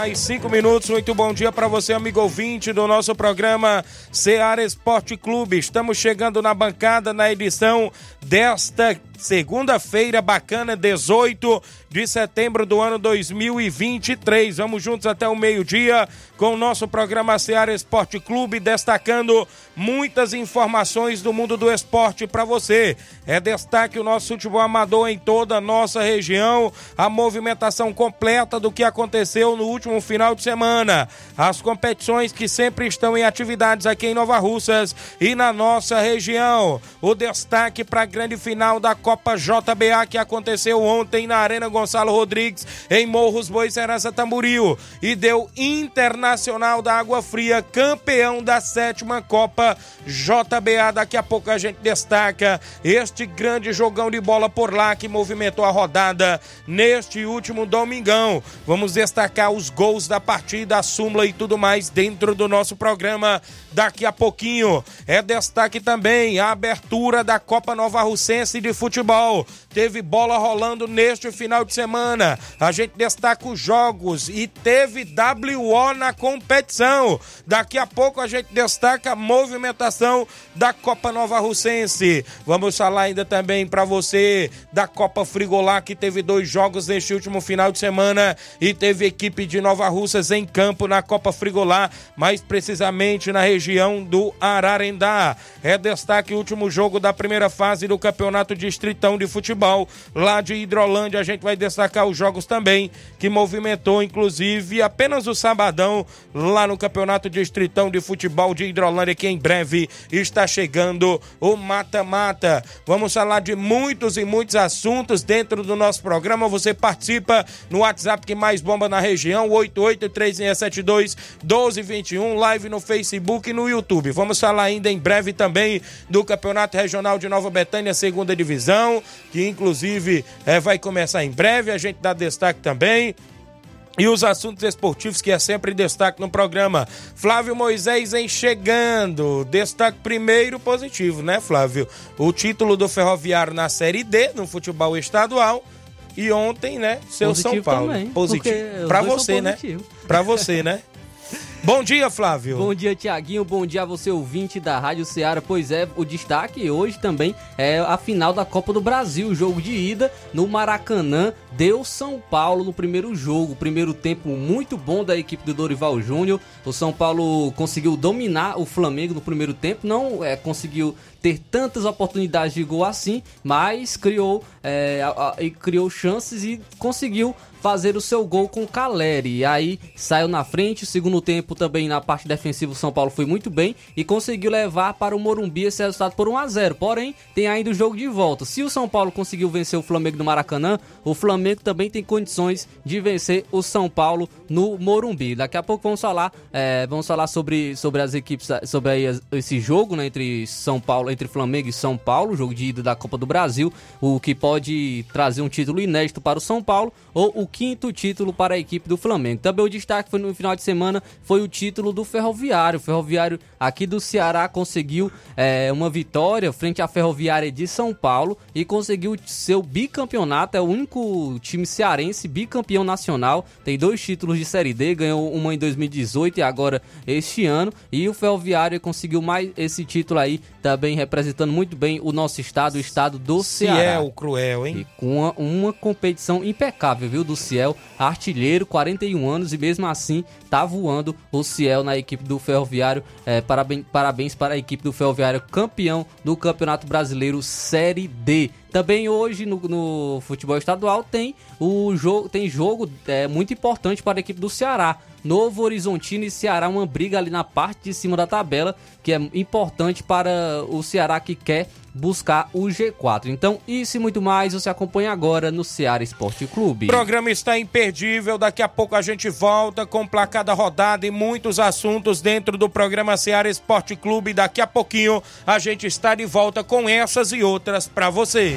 Mais cinco minutos. Muito bom dia para você, amigo ouvinte do nosso programa Seara Esporte Clube. Estamos chegando na bancada na edição desta segunda-feira bacana, 18 de setembro do ano 2023. Vamos juntos até o meio-dia com o nosso programa Seara Esporte Clube, destacando muitas informações do mundo do esporte para você. É destaque o nosso futebol amador em toda a nossa região, a movimentação completa do que aconteceu no último final de semana, as competições que sempre estão em atividades aqui em Nova Russas e na nossa região. O destaque para a grande final da Copa JBA que aconteceu ontem na Arena Gonçalo Rodrigues, em Morros Bois Serança Tamboril, e deu Internacional da Água Fria, campeão da sétima Copa JBA. Daqui a pouco a gente destaca este grande jogão de bola por lá que movimentou a rodada neste último domingão. Vamos destacar os gols da partida, a súmula e tudo mais dentro do nosso programa daqui a pouquinho. É destaque também a abertura da Copa Nova Russense de Futebol. Teve bola rolando neste final de semana. A gente destaca os jogos e teve WO na competição. Daqui a pouco a gente destaca a movimentação da Copa Nova Russense. Vamos falar ainda também para você da Copa Frigolá que teve dois jogos neste último final de semana e teve equipe de Nova Russas em campo na Copa Frigolá, mais precisamente na região do Ararendá. É destaque o último jogo da primeira fase do Campeonato Distritão de Futebol lá de Hidrolândia. A gente vai destacar os jogos também que movimentou inclusive apenas o sabadão lá no Campeonato Distritão de Futebol de Hidrolândia que em breve está chegando o mata-mata. Vamos falar de muitos e muitos assuntos dentro do nosso programa. Você participa no WhatsApp que mais bomba na região, 883672 1221, live no Facebook e no YouTube. Vamos falar ainda em breve também do Campeonato Regional de Nova Betânia, segunda divisão, que inclusive é, vai começar em breve. A gente dá destaque também. E os assuntos esportivos que é sempre destaque no programa. Flávio Moisés em chegando. Destaque primeiro positivo, né, Flávio? O título do Ferroviário na Série D, no futebol estadual. E ontem, né, seu Positivo São Paulo. também, positivo. são você, né? Pra você, né? Bom dia, Flávio. Bom dia, Tiaguinho. Bom dia a você, ouvinte da Rádio Ceará. Pois é, o destaque hoje também é a final da Copa do Brasil. Jogo de ida no Maracanã deu São Paulo no primeiro jogo. Primeiro tempo muito bom da equipe do Dorival Júnior. O São Paulo conseguiu dominar o Flamengo no primeiro tempo. Não é, conseguiu ter tantas oportunidades de gol assim, mas criou, é, a- a- e criou chances e conseguiu fazer o seu gol com o Caleri. E aí saiu na frente. Segundo tempo também na parte defensiva o São Paulo foi muito bem e conseguiu levar para o Morumbi esse resultado por 1 a 0. Porém, tem ainda o jogo de volta. Se o São Paulo conseguiu vencer o Flamengo no Maracanã, o Flamengo também tem condições de vencer o São Paulo no Morumbi. Daqui a pouco vamos falar, é, vamos falar sobre, sobre as equipes, sobre aí esse jogo né, entre São Paulo Entre Flamengo e São Paulo, jogo de ida da Copa do Brasil, o que pode trazer um título inédito para o São Paulo ou o quinto título para a equipe do Flamengo. Também o destaque foi no final de semana foi o título do Ferroviário. O Ferroviário aqui do Ceará conseguiu é, uma vitória frente à Ferroviária de São Paulo e conseguiu seu bicampeonato. É o único time cearense bicampeão nacional. Tem dois títulos de Série D, ganhou uma em 2018 e agora este ano. E o Ferroviário conseguiu mais esse título aí, também representando muito bem o nosso estado, o estado do Ceará. Ciel, cruel, hein? E com uma, uma competição impecável, viu, do Ciel, artilheiro, 41 anos e mesmo assim tá voando o Ciel na equipe do Ferroviário. É, parabéns, parabéns para a equipe do Ferroviário, campeão do Campeonato Brasileiro Série D. Também hoje no, no futebol estadual tem o jogo, tem jogo é, muito importante para a equipe do Ceará. Novo Horizontino e Ceará, uma briga ali na parte de cima da tabela, que é importante para o Ceará que quer buscar o G4. Então, isso e muito mais você acompanha agora no Ceará Esporte Clube. O programa está imperdível, daqui a pouco a gente volta com placada rodada e muitos assuntos dentro do programa Ceará Esporte Clube. Daqui a pouquinho a gente está de volta com essas e outras para você.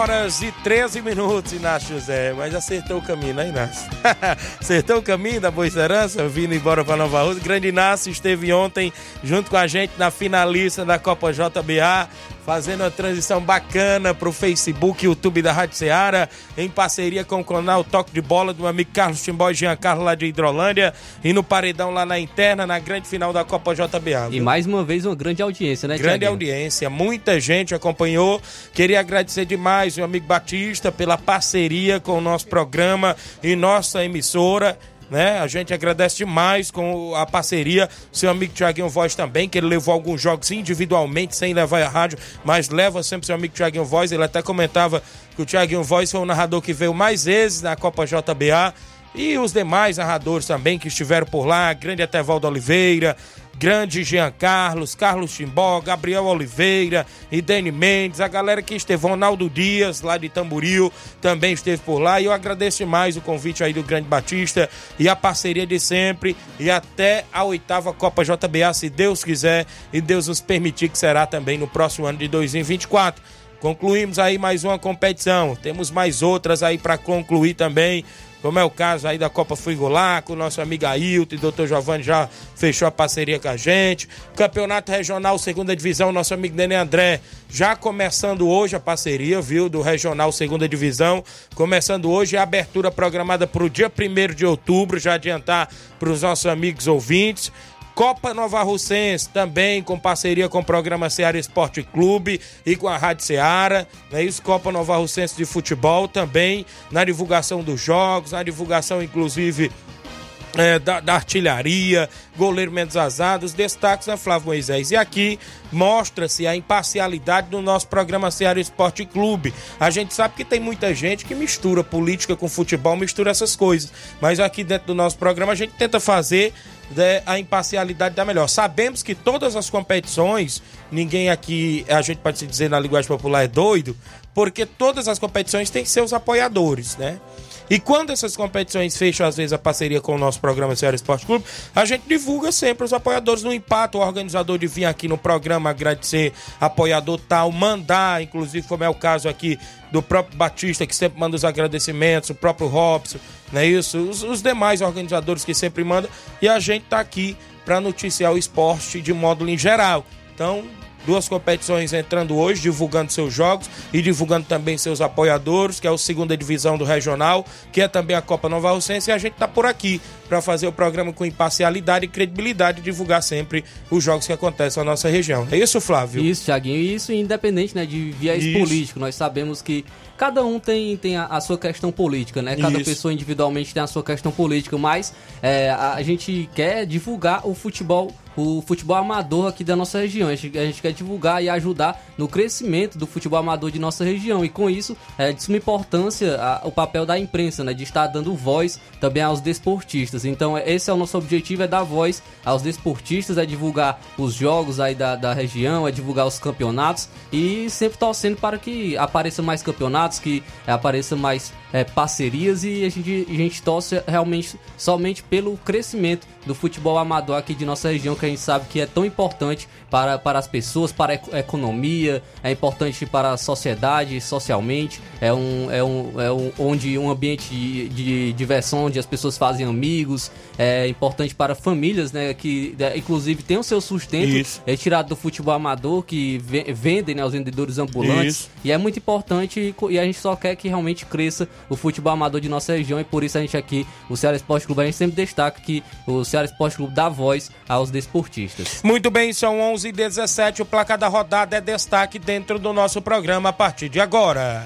Horas e 13 minutos, Inácio José. Mas acertou o caminho, né, Inácio? acertou o caminho da Boa Esperança, vindo embora para Nova Rússia. Grande Inácio esteve ontem junto com a gente na finalista da Copa JBA, fazendo uma transição bacana para o Facebook e YouTube da Rádio Ceará, em parceria com o canal Toque de Bola do amigo Carlos Timbó e Jean Carlos lá de Hidrolândia, e no paredão lá na interna, na grande final da Copa JBA. E viu? mais uma vez uma grande audiência, né, Grande Thiaguinho? audiência, muita gente acompanhou. Queria agradecer demais o amigo Batista pela parceria com o nosso programa e nossa emissora. Né? A gente agradece demais com a parceria. Seu amigo Tiaguinho Voz também, que ele levou alguns jogos individualmente, sem levar a rádio, mas leva sempre seu amigo Tiaguinho Voz. Ele até comentava que o Tiaguinho Voz foi o narrador que veio mais vezes na Copa JBA. E os demais narradores também que estiveram por lá, grande Etevaldo Oliveira, grande Jean Carlos, Carlos Timbó, Gabriel Oliveira, Idene Mendes, a galera que esteve, Ronaldo Dias, lá de Tamboril, também esteve por lá. E eu agradeço mais o convite aí do Grande Batista e a parceria de sempre. E até a oitava Copa JBA, se Deus quiser e Deus nos permitir, que será também no próximo ano de 2024. Concluímos aí mais uma competição. Temos mais outras aí para concluir também como é o caso aí da Copa Frigolá, com o nosso amigo Ailton e doutor Giovanni já fechou a parceria com a gente. Campeonato Regional Segunda Divisão, nosso amigo Nenê André, já começando hoje a parceria, viu, do Regional Segunda Divisão, começando hoje a abertura programada para o dia 1 de outubro, já adiantar para os nossos amigos ouvintes. Copa Nova Russense, também com parceria com o programa Ceará Esporte Clube e com a Rádio Ceará. Né? Isso, Copa Nova Russense de futebol também, na divulgação dos jogos, na divulgação, inclusive, é, da, da, artilharia, goleiro menos azado, os destaques, né, Flávio Moisés? E aqui mostra-se a imparcialidade do nosso programa Ceará Esporte Clube. A gente sabe que tem muita gente que mistura política com futebol, mistura essas coisas. Mas aqui dentro do nosso programa a gente tenta fazer né, a imparcialidade da melhor. Sabemos que todas as competições, ninguém aqui, a gente pode se dizer na linguagem popular, é doido, porque todas as competições têm seus apoiadores, né? E quando essas competições fecham, às vezes, a parceria com o nosso programa Ceará Esporte Clube, a gente divulga sempre os apoiadores no impacto. O organizador de vir aqui no programa agradecer apoiador tal, mandar, inclusive, como é o caso aqui do próprio Batista, que sempre manda os agradecimentos, o próprio Robson, não é isso? Os, os demais organizadores que sempre mandam. E a gente tá aqui para noticiar o esporte de modo em geral. Então, duas competições entrando hoje, divulgando seus jogos e divulgando também seus apoiadores, que é o segunda divisão do regional, que é também a Copa Nova Rocense, e a gente está por aqui para fazer o programa com imparcialidade e credibilidade e divulgar sempre os jogos que acontecem na nossa região. É isso, Flávio? Isso, Thiaguinho, e isso independente né, de viés isso. político. Nós sabemos que cada um tem, tem a, a sua questão política, né? Cada isso. pessoa individualmente tem a sua questão política, mas é, a, a gente quer divulgar o futebol o futebol amador aqui da nossa região. A gente, a gente, quer divulgar e ajudar no crescimento do futebol amador de nossa região. E com isso, é de suma importância a, o papel da imprensa, né? De estar dando voz também aos desportistas. Então, esse é o nosso objetivo, é dar voz aos desportistas, é divulgar os jogos aí da, da região, é divulgar os campeonatos e sempre torcendo para que apareçam mais campeonatos, que apareçam mais é, parcerias e a gente, a gente torce realmente somente pelo crescimento do futebol amador aqui de nossa região, que a gente sabe que é tão importante para, para as pessoas, para a economia, é importante para a sociedade, socialmente, é um, é um, é um onde um ambiente de, de diversão, onde as pessoas fazem amigos, é importante para famílias, né, que é, inclusive tem o seu sustento Isso. é tirado do futebol amador, que vendem, né, os vendedores ambulantes, Isso. e é muito importante e a gente só quer que realmente cresça o futebol amador de nossa região e por isso a gente aqui, o Ceará Esporte Clube, a gente sempre destaca que o Ceará Esporte Clube dá voz aos desportistas. Muito bem, são 11 e 17 o placar da rodada é destaque dentro do nosso programa a partir de agora.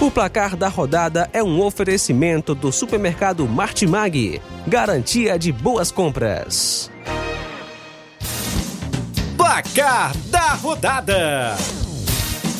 O placar da rodada é um oferecimento do supermercado Martimag, garantia de boas compras. Placar da rodada: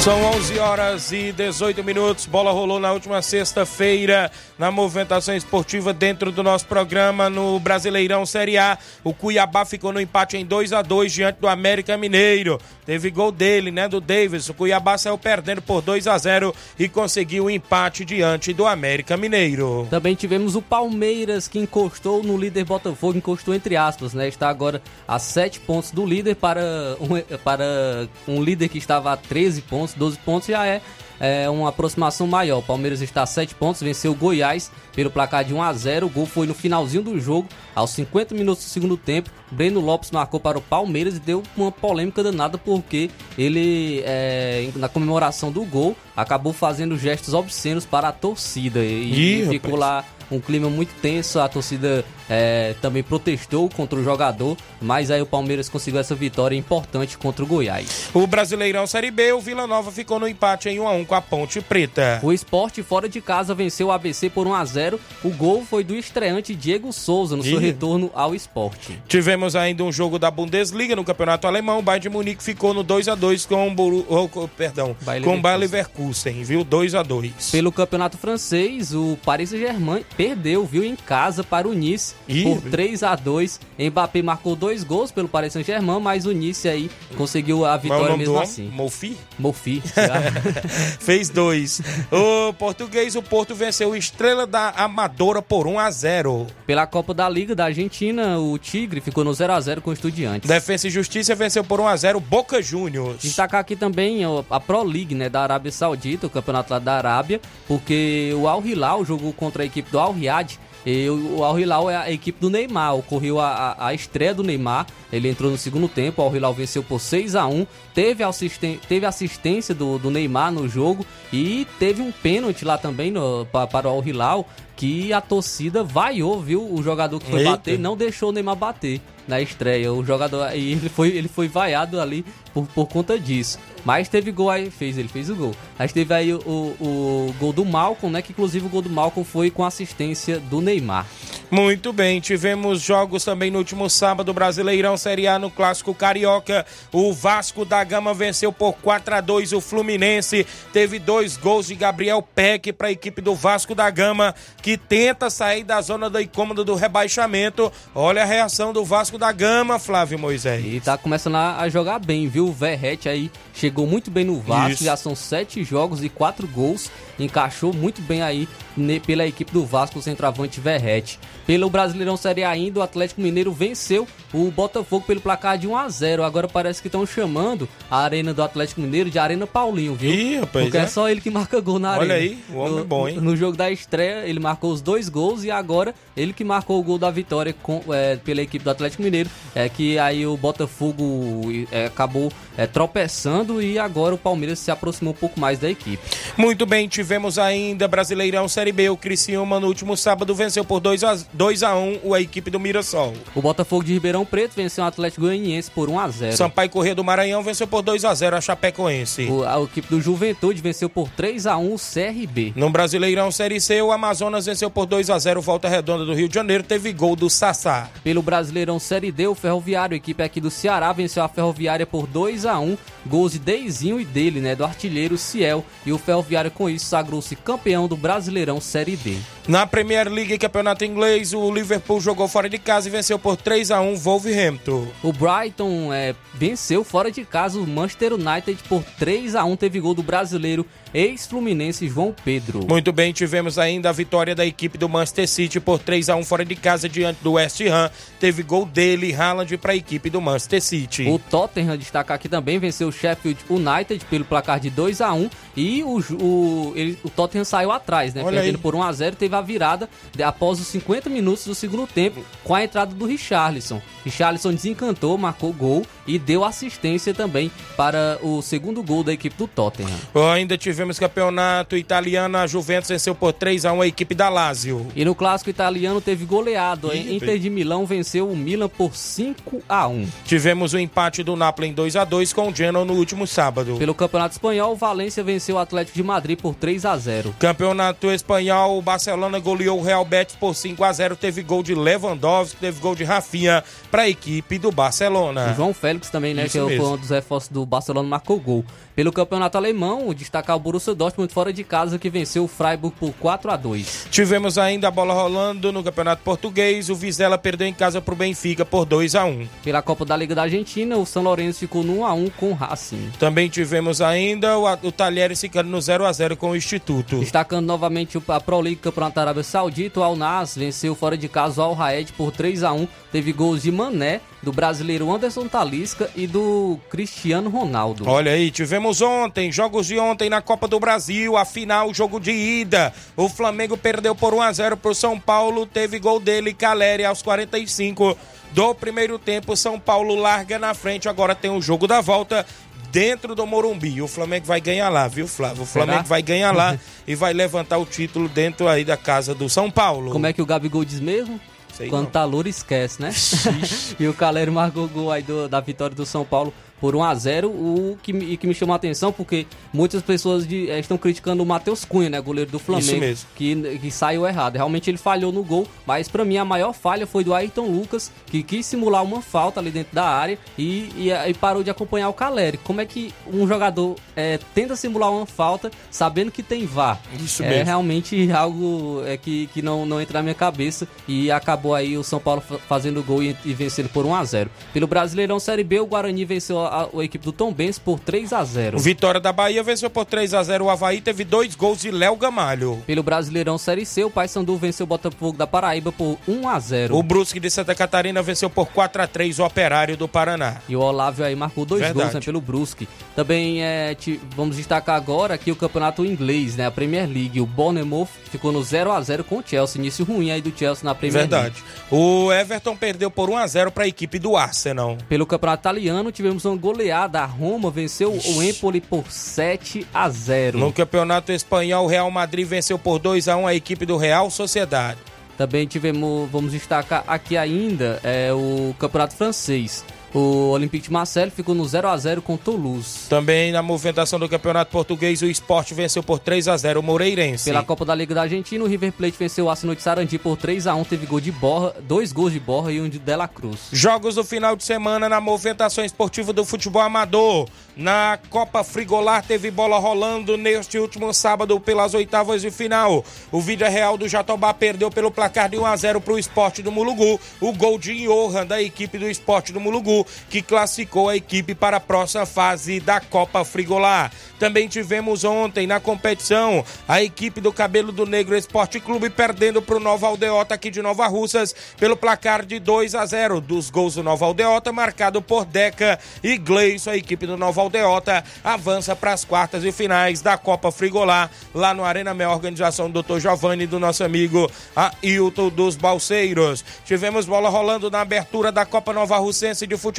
São 11 horas e 18 minutos. Bola rolou na última sexta-feira na movimentação esportiva dentro do nosso programa no Brasileirão Série A. O Cuiabá ficou no empate em 2 a 2 diante do América Mineiro. Teve gol dele, né, do Davis. O Cuiabá saiu perdendo por 2 a 0 e conseguiu o um empate diante do América Mineiro. Também tivemos o Palmeiras que encostou no líder Botafogo, encostou entre aspas, né? Está agora a 7 pontos do líder para um, para um líder que estava a 13 pontos pontos, 12 pontos já é, é uma aproximação maior. O Palmeiras está a 7 pontos, venceu o Goiás pelo placar de 1 a 0 O gol foi no finalzinho do jogo, aos 50 minutos do segundo tempo. Breno Lopes marcou para o Palmeiras e deu uma polêmica danada porque ele, é, na comemoração do gol, acabou fazendo gestos obscenos para a torcida e, e ficou lá um clima muito tenso, a torcida é, também protestou contra o jogador, mas aí o Palmeiras conseguiu essa vitória importante contra o Goiás. O Brasileirão Série B, o Vila Nova ficou no empate em 1 a 1 com a Ponte Preta. O esporte fora de casa venceu o ABC por 1 a 0 O gol foi do estreante Diego Souza no seu Ih. retorno ao esporte. Tivemos ainda um jogo da Bundesliga no Campeonato Alemão. O Bayern de Munique ficou no 2 a 2 com o Boru- oh, perdão, Bayer com o Bayer Leverkusen, viu? 2 a 2. Pelo campeonato francês, o Paris Saint-Germain perdeu, viu, em casa para o Nice Ih, por viu? 3 a 2 Mbappé marcou dois gols pelo Paris Saint-Germain, mas o Nice aí conseguiu a é vitória mesmo assim. Mofi? Mofi. Fez dois. o português, o Porto venceu o Estrela da Amadora por 1 a 0. Pela Copa da Liga da Argentina, o Tigre ficou no 0 a 0 com o Estudiantes. Defesa e Justiça venceu por 1 a 0 Boca Juniors. Destacar aqui também a Pro League, né, da Arábia Saudita, o campeonato lá da Arábia, porque o Al Hilal jogou contra a equipe do Al Riyad. E o Al Hilal é a equipe do Neymar, ocorreu a, a, a estreia do Neymar, ele entrou no segundo tempo, o Al Hilal venceu por 6 a 1 teve, assisten teve assistência do, do Neymar no jogo e teve um pênalti lá também no, pa- para o Al Hilal, que a torcida vaiou, viu, o jogador que foi Eita. bater, não deixou o Neymar bater na estreia. O jogador e ele foi, ele foi vaiado ali por, por conta disso. Mas teve gol aí, fez, ele fez o gol. Mas teve aí o, o, o gol do Malcom, né? Que inclusive o gol do Malcom foi com assistência do Neymar. Muito bem, tivemos jogos também no último sábado, Brasileirão Série A no Clássico Carioca. O Vasco da Gama venceu por 4 a 2 o Fluminense. Teve dois gols de Gabriel Peck para a equipe do Vasco da Gama, que tenta sair da zona da incômoda do rebaixamento. Olha a reação do Vasco da Gama, Flávio Moisés. E tá começando a, jogar bem, viu? O Verrete aí chegou muito bem no Vasco, Isso. já são sete jogos e quatro gols. Encaixou muito bem aí ne- pela equipe do Vasco, o centroavante Verrete. Pelo Brasileirão Série A ainda, o Atlético Mineiro venceu o Botafogo pelo placar de 1 a 0 Agora parece que estão chamando a arena do Atlético Mineiro de Arena Paulinho, viu? Ih, rapaz, Porque é? é? só ele que marca gol na Olha arena. aí, o homem no, é bom, hein? No jogo da estreia, ele marcou os dois gols e agora ele que marcou o gol da vitória com- é, pela equipe do Atlético Mineiro. É que aí o Botafogo é, acabou é, e agora o Palmeiras se aproximou um pouco mais da equipe. Muito bem, tivemos ainda Brasileirão Série B. O Criciúma no último sábado venceu por 2 a, 2 a 1 a equipe do Mirassol. O Botafogo de Ribeirão Preto venceu o Atlético Goianiense por 1 a 0 Sampaio Corrêa do Maranhão venceu por 2 a 0 a Chapecoense. O- a equipe do Juventude venceu por 3 a 1 o CRB. No Brasileirão Série C, o Amazonas venceu por 2 a 0 Volta Redonda do Rio de Janeiro, teve gol do Sassá. Pelo Brasileirão Série D, o Ferroviário, a equipe aqui do Ceará, venceu a Ferroviária por 2 a 1 gols de Deizinho e dele, né, do artilheiro Ciel. E o Ferroviário, com isso, sagrou-se campeão do Brasileirão Série D. Na Premier League, campeonato inglês, o Liverpool jogou fora de casa e venceu por 3 a 1 Wolverhampton. O Brighton é, venceu fora de casa o Manchester United por 3 a 1 teve gol do brasileiro ex-fluminense João Pedro. Muito bem, tivemos ainda a vitória da equipe do Manchester City por 3 a 1 fora de casa diante do West Ham. Teve gol dele, Haaland, para a equipe do Manchester City. O Tottenham, destacar aqui também, venceu o Sheffield United pelo placar de 2 a 1 e o, o, ele- o Tottenham saiu atrás, né? Olha Perdendo aí. por 1 a 0 teve a virada de- após os 50 minutos do segundo tempo com a entrada do Richarlison. Richarlison desencantou, marcou gol e deu assistência também para o segundo gol da equipe do Tottenham. Ainda tivemos campeonato italiano, a Juventus venceu por 3 a 1 a equipe da Lazio. E no clássico italiano teve goleado. hein? Inter de Milão venceu o Milan por 5 a 1 Tivemos o empate do Napoli em 2 a 2 com o Genoa no último sábado. Pelo Campeonato Espanhol, o Valência venceu o Atlético de Madrid por 3 a 0 Campeonato espanhol, o Barcelona goleou o Real Betis por 5 a 0 Teve gol de Lewandowski, teve gol de Rafinha para a equipe do Barcelona. O João Félix também, né? Isso que foi mesmo. um dos reforços do Barcelona, marcou gol. Pelo campeonato alemão, destacar o Borussia Dortmund fora de casa, que venceu o Freiburg por 4 a 2 Tivemos ainda a bola rolando no Campeonato Português. O Vizela perdeu em casa para o Benfica por 2 a 1 Pela Copa da Liga da Argentina, o São Lourenço ficou no 1 a 1 com o Racing. Também tivemos ainda o, o Talheres ficando no 0 a 0 com o Instituto. Destacando novamente a Pro League Campeonato Arábia Saudita, o Al Nas venceu fora de casa o Al Raed por 3 a 1 Teve gols de Mané, do brasileiro Anderson Talisca e do Cristiano Ronaldo. Olha aí, tivemos ontem, jogos de ontem na Copa do Brasil, a final, jogo de ida. O Flamengo perdeu por 1 a 0 pro São Paulo, teve gol dele, Caleri, aos 45 do primeiro tempo. São Paulo larga na frente, agora tem o jogo da volta dentro do Morumbi. O Flamengo vai ganhar lá, viu, Flávio? O Flamengo Será? vai ganhar lá e vai levantar o título dentro aí da casa do São Paulo. Como é que o Gabigol diz mesmo? Sei Quando não. tá louro, esquece, né? e o Caleri marcou o gol aí do- da vitória do São Paulo por 1 a 0 o que, me- e que me chamou a atenção porque muitas pessoas de- eh, estão criticando o Matheus Cunha, né, goleiro do Flamengo, mesmo. Que, que saiu errado. Realmente ele falhou no gol, mas pra mim a maior falha foi do Ayrton Lucas, que quis simular uma falta ali dentro da área e, e, e parou de acompanhar o Caleri. Como é que um jogador eh, tenta simular uma falta sabendo que tem VAR? Isso é mesmo. realmente algo é, que, que não, não entra na minha cabeça e acabou aí o São Paulo fa- fazendo gol e, e vencendo por 1 a 0 Pelo Brasileirão Série B, o Guarani venceu a, a- equipe do Tom Benz por 3 a 0 O Vitória da Bahia venceu por 3 a 0 O Havaí teve dois gols de Léo Gamalho. Pelo Brasileirão Série C, o Paysandu venceu o Botafogo da Paraíba por 1 a 0 O Brusque de Santa Catarina venceu por 4 a 3 o Operário do Paraná. E o Olávio aí marcou dois Verdade. gols né, pelo Brusque. Também é, ti- vamos destacar agora aqui o campeonato inglês, né? A Premier League. O Bournemouth ficou no 0 a 0 com o Chelsea. Início ruim aí do Chelsea na Premier League. Verdade. O Everton perdeu por 1 a 0 para a equipe do Arsenal. Pelo campeonato italiano, tivemos uma goleada. A Roma venceu o Empoli por 7 a 0 No campeonato espanhol, o Real Madrid venceu por 2 a 1 a equipe do Real Sociedade. Também tivemos, vamos destacar aqui ainda, é, o campeonato francês. O Olympique de Marseille ficou no 0 a 0 com Toulouse. Também na movimentação do campeonato português, o Sport venceu por 3 a 0 o Moreirense. Pela Copa da Liga da Argentina, o River Plate venceu o Arsenal de Sarandi por 3 a 1 Teve gol de Borra, dois gols de Borra e um de Dela Cruz. Jogos do final de semana na movimentação esportiva do futebol amador. Na Copa Frigolar teve bola rolando neste último sábado pelas oitavas de final. O Vídea Real do Jatobá perdeu pelo placar de 1 a 0 para o Esporte do Mulugu. O gol de Johan da equipe do Esporte do Mulugu, que classificou a equipe para a próxima fase da Copa Frigolar. Também tivemos ontem na competição a equipe do Cabelo do Negro Esporte Clube perdendo para o Nova Aldeota aqui de Nova Russas pelo placar de 2 a 0 dos gols do Nova Aldeota, marcado por Deca e Gleison. A equipe do Nova Aldeota avança para as quartas e finais da Copa Frigolar, lá no Arena Mel, organização do Dr. Giovanni e do nosso amigo Ailton dos Balseiros. Tivemos bola rolando na abertura da Copa Nova Russense de Futebol,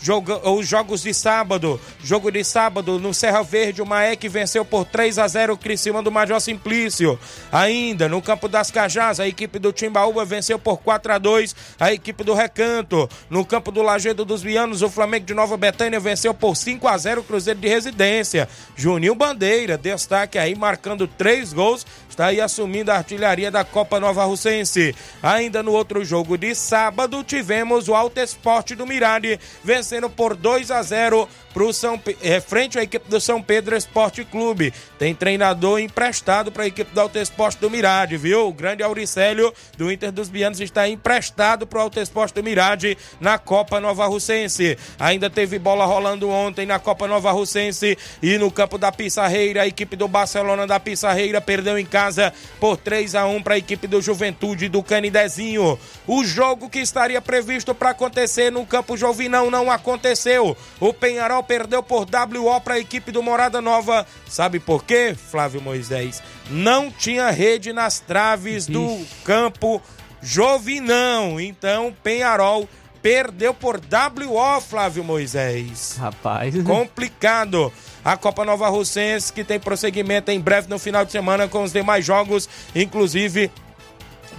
Joga- os jogos de sábado, jogo de sábado no Serra Verde, o Maek venceu por 3 a 0 o Criciúma do Major Simplício. Ainda no campo das Cajás, a equipe do Timbaúba venceu por 4 a 2 a equipe do Recanto. No campo do Lagedo dos Vianos, o Flamengo de Nova Betânia venceu por 5 a 0 o Cruzeiro de Residência. Juninho Bandeira, destaque aí, marcando três gols, está aí assumindo a artilharia da Copa Nova Russense. Ainda no outro jogo de sábado, tivemos o Alto Esporte do Vencendo por 2 a 0 pro São é, frente à equipe do São Pedro Esporte Clube. Tem treinador emprestado para a equipe do Alto Esporte do Mirade, viu? O grande Auricélio do Inter dos Bianos está emprestado para o Alto Esporte do Mirade na Copa Nova Russense. Ainda teve bola rolando ontem na Copa Nova Russense e no campo da Pissarreira, a equipe do Barcelona da Pissarreira perdeu em casa por 3 a 1 para a equipe do Juventude do Canidezinho. O jogo que estaria previsto para acontecer no campo Jovinão não aconteceu. O Penharol perdeu por WO para a equipe do Morada Nova. Sabe por quê, Flávio Moisés? Não tinha rede nas traves do campo Jovinão. Então, Penharol perdeu por WO, Flávio Moisés. Rapaz. Complicado. A Copa Nova Russense que tem prosseguimento em breve no final de semana com os demais jogos, inclusive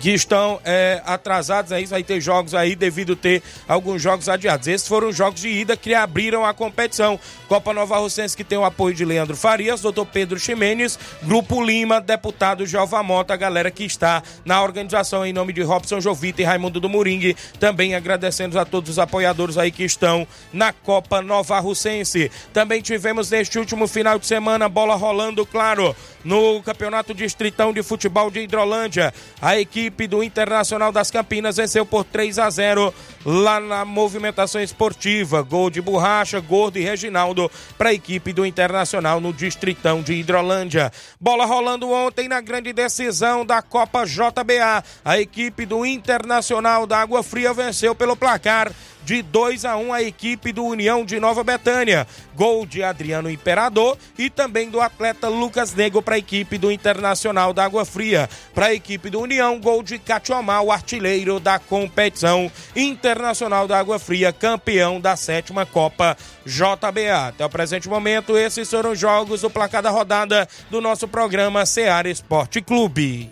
que estão é, atrasados aí, vai ter jogos aí devido ter alguns jogos adiados. Esses foram os jogos de ida que abriram a competição. Copa Nova Russense que tem o apoio de Leandro Farias, doutor Pedro Ximenes, Grupo Lima, deputado Jeová Mota, a galera que está na organização em nome de Robson Jovita e Raimundo do Moringue. Também agradecendo a todos os apoiadores aí que estão na Copa Nova Russense. Também tivemos neste último final de semana bola rolando, claro, no Campeonato Distritão de Futebol de Hidrolândia. A equipe do Internacional das Campinas venceu por 3 a 0 lá na movimentação esportiva. Gol de Borracha, Gordo e Reginaldo para a equipe do Internacional no Distritão de Hidrolândia. Bola rolando ontem na grande decisão da Copa JBA. A equipe do Internacional da Água Fria venceu pelo placar de 2 a 1 a equipe do União de Nova Betânia. Gol de Adriano Imperador e também do atleta Lucas Nego para a equipe do Internacional da Água Fria. Para a equipe do União, gol de Catiomar, o artilheiro da competição Internacional da Água Fria, campeão da sétima Copa JBA. Até o presente momento, esses foram os jogos do placar da rodada do nosso programa Seara Esporte Clube.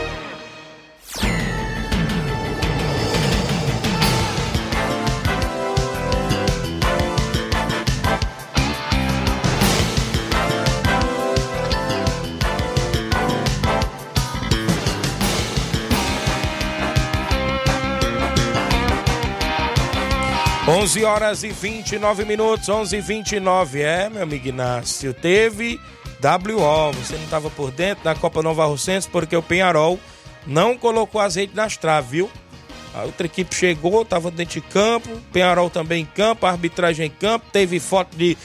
Onze horas e 29 minutos, 11 e 29 É, meu amigo Inácio, teve WO. Você não estava por dentro da Copa Nova Rocense porque o Penharol não colocou azeite nas traves, viu? A outra equipe chegou, estava dentro de campo, Penharol também em campo, a arbitragem em campo, teve foto de,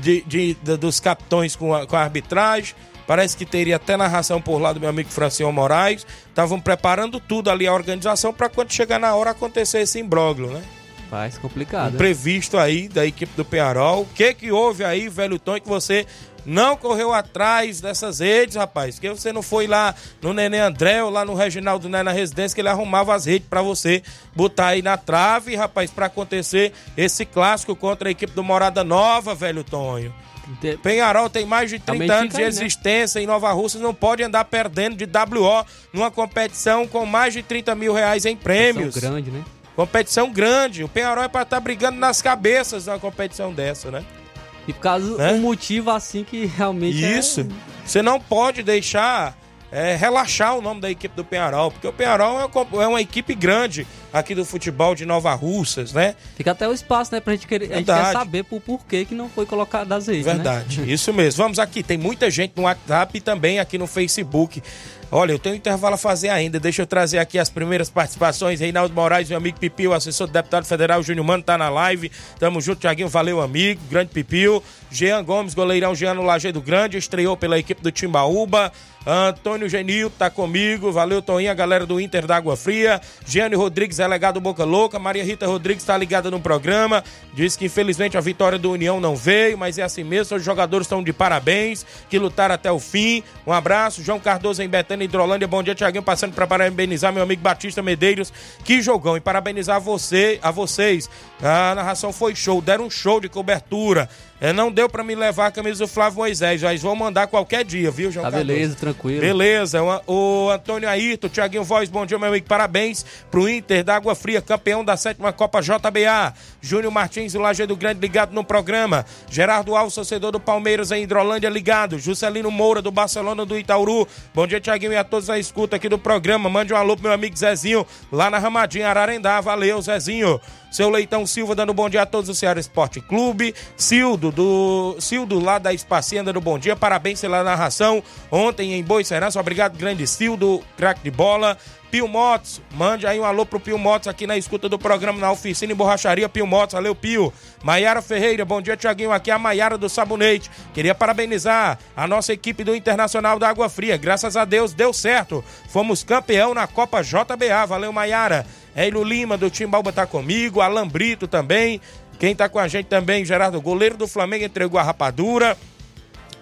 de, de- de- dos capitões com a, com a arbitragem. Parece que teria até narração por lá do meu amigo Francione Moraes. Estavam preparando tudo ali, a organização, para quando chegar na hora acontecer esse imbróglio, né? Faz complicado. previsto aí da equipe do Penharol. O que que houve aí, velho Tom, que você não correu atrás dessas redes, rapaz? Que você não foi lá no Nenê André ou lá no Reginaldo né, na residência que ele arrumava as redes pra você botar aí na trave, rapaz, pra acontecer esse clássico contra a equipe do Morada Nova, velho Tonho. Penharol tem mais de 30 Também anos de né? existência em Nova Rússia, não pode andar perdendo de WO numa competição com mais de 30 mil reais em prêmios. São grande, né? Competição grande. O Penharol é pra estar brigando nas cabeças numa competição dessa, né? E por causa Né? um motivo assim que realmente é- Isso. Você não pode deixar é, relaxar o nome da equipe do Penharol, porque o Penharol é uma, é uma equipe grande aqui do futebol de Nova Russas, né? Fica até o espaço, né, pra gente querer, a gente quer saber por porquê que não foi colocado azeite, né? Verdade, isso mesmo. Vamos aqui, tem muita gente no WhatsApp e também aqui no Facebook. Olha, eu tenho um intervalo a fazer ainda. Deixa eu trazer aqui as primeiras participações. Reinaldo Moraes, meu amigo Pipio, assessor do deputado federal Júnior Mano, tá na live. Tamo junto, Tiaguinho, valeu, amigo. Grande Pipio. Jean Gomes, goleirão Jean no Lajeado Grande, estreou pela equipe do Timbaúba. Antônio Genil tá comigo, valeu Toninho, a galera do Inter da Água Fria. Giane Rodrigues, delegado Boca Louca. Maria Rita Rodrigues tá ligada no programa. Diz que infelizmente a vitória do União não veio, mas é assim mesmo. Os jogadores estão de parabéns, que lutaram até o fim. Um abraço. João Cardoso em Betânia, Hidrolândia. Bom dia, Tiaguinho, passando para parabenizar meu amigo Batista Medeiros. Que jogão! E parabenizar você, a vocês. A narração foi show, deram um show de cobertura. É, não deu pra me levar a camisa do Flávio Moisés, mas vão mandar qualquer dia, viu, João Tá Cardoso? beleza, tranquilo. Beleza, o, o Antônio Ayrton, Tiaguinho Voz, bom dia, meu amigo, parabéns pro Inter da Água Fria, campeão da sétima Copa JBA. Júnior Martins, o Lajeado Grande, ligado no programa. Gerardo Alves, torcedor do Palmeiras em Hidrolândia, ligado. Juscelino Moura, do Barcelona do Itauru. Bom dia, Tiaguinho, e a todos a escuta aqui do programa. Mande um alô pro meu amigo Zezinho, lá na Ramadinha, Ararendá. Valeu, Zezinho. Seu Leitão Silva dando bom dia a todos do Ceará Esporte Clube. Cildo, do Cildo lá da Espacienda do Bom Dia. Parabéns pela narração ontem em Boi Serança. Obrigado, grande Cildo, craque de bola. Pio Motos, mande aí um alô pro Pio Motos aqui na escuta do programa na oficina e borracharia Pio Motos. Valeu, Pio. Maiara Ferreira, bom dia, Tiaguinho. Aqui é a Maiara do Sabonete. Queria parabenizar a nossa equipe do Internacional da Água Fria. Graças a Deus deu certo. Fomos campeão na Copa JBA. Valeu, Maiara. Hélio Lima do Timbalba tá comigo. Alan Brito também. Quem tá com a gente também, Gerardo, goleiro do Flamengo, entregou a rapadura.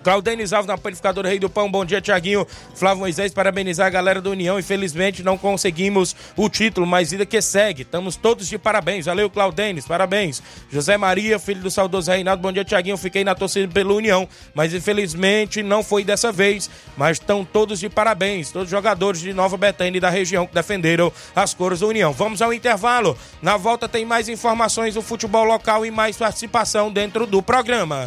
Claudenis Alves na panificadora Rei do Pão, bom dia, Tiaguinho. Flávio Moisés, parabenizar a galera do União. Infelizmente não conseguimos o título, mas vida que segue. Estamos todos de parabéns. Valeu, Claudenis, parabéns. José Maria, filho do saudoso Reinaldo, bom dia, Tiaguinho. Fiquei na torcida pela União, mas infelizmente não foi dessa vez. Mas estão todos de parabéns. Todos os jogadores de Nova Betânia e da região que defenderam as cores da União. Vamos ao intervalo. Na volta tem mais informações do futebol local e mais participação dentro do programa.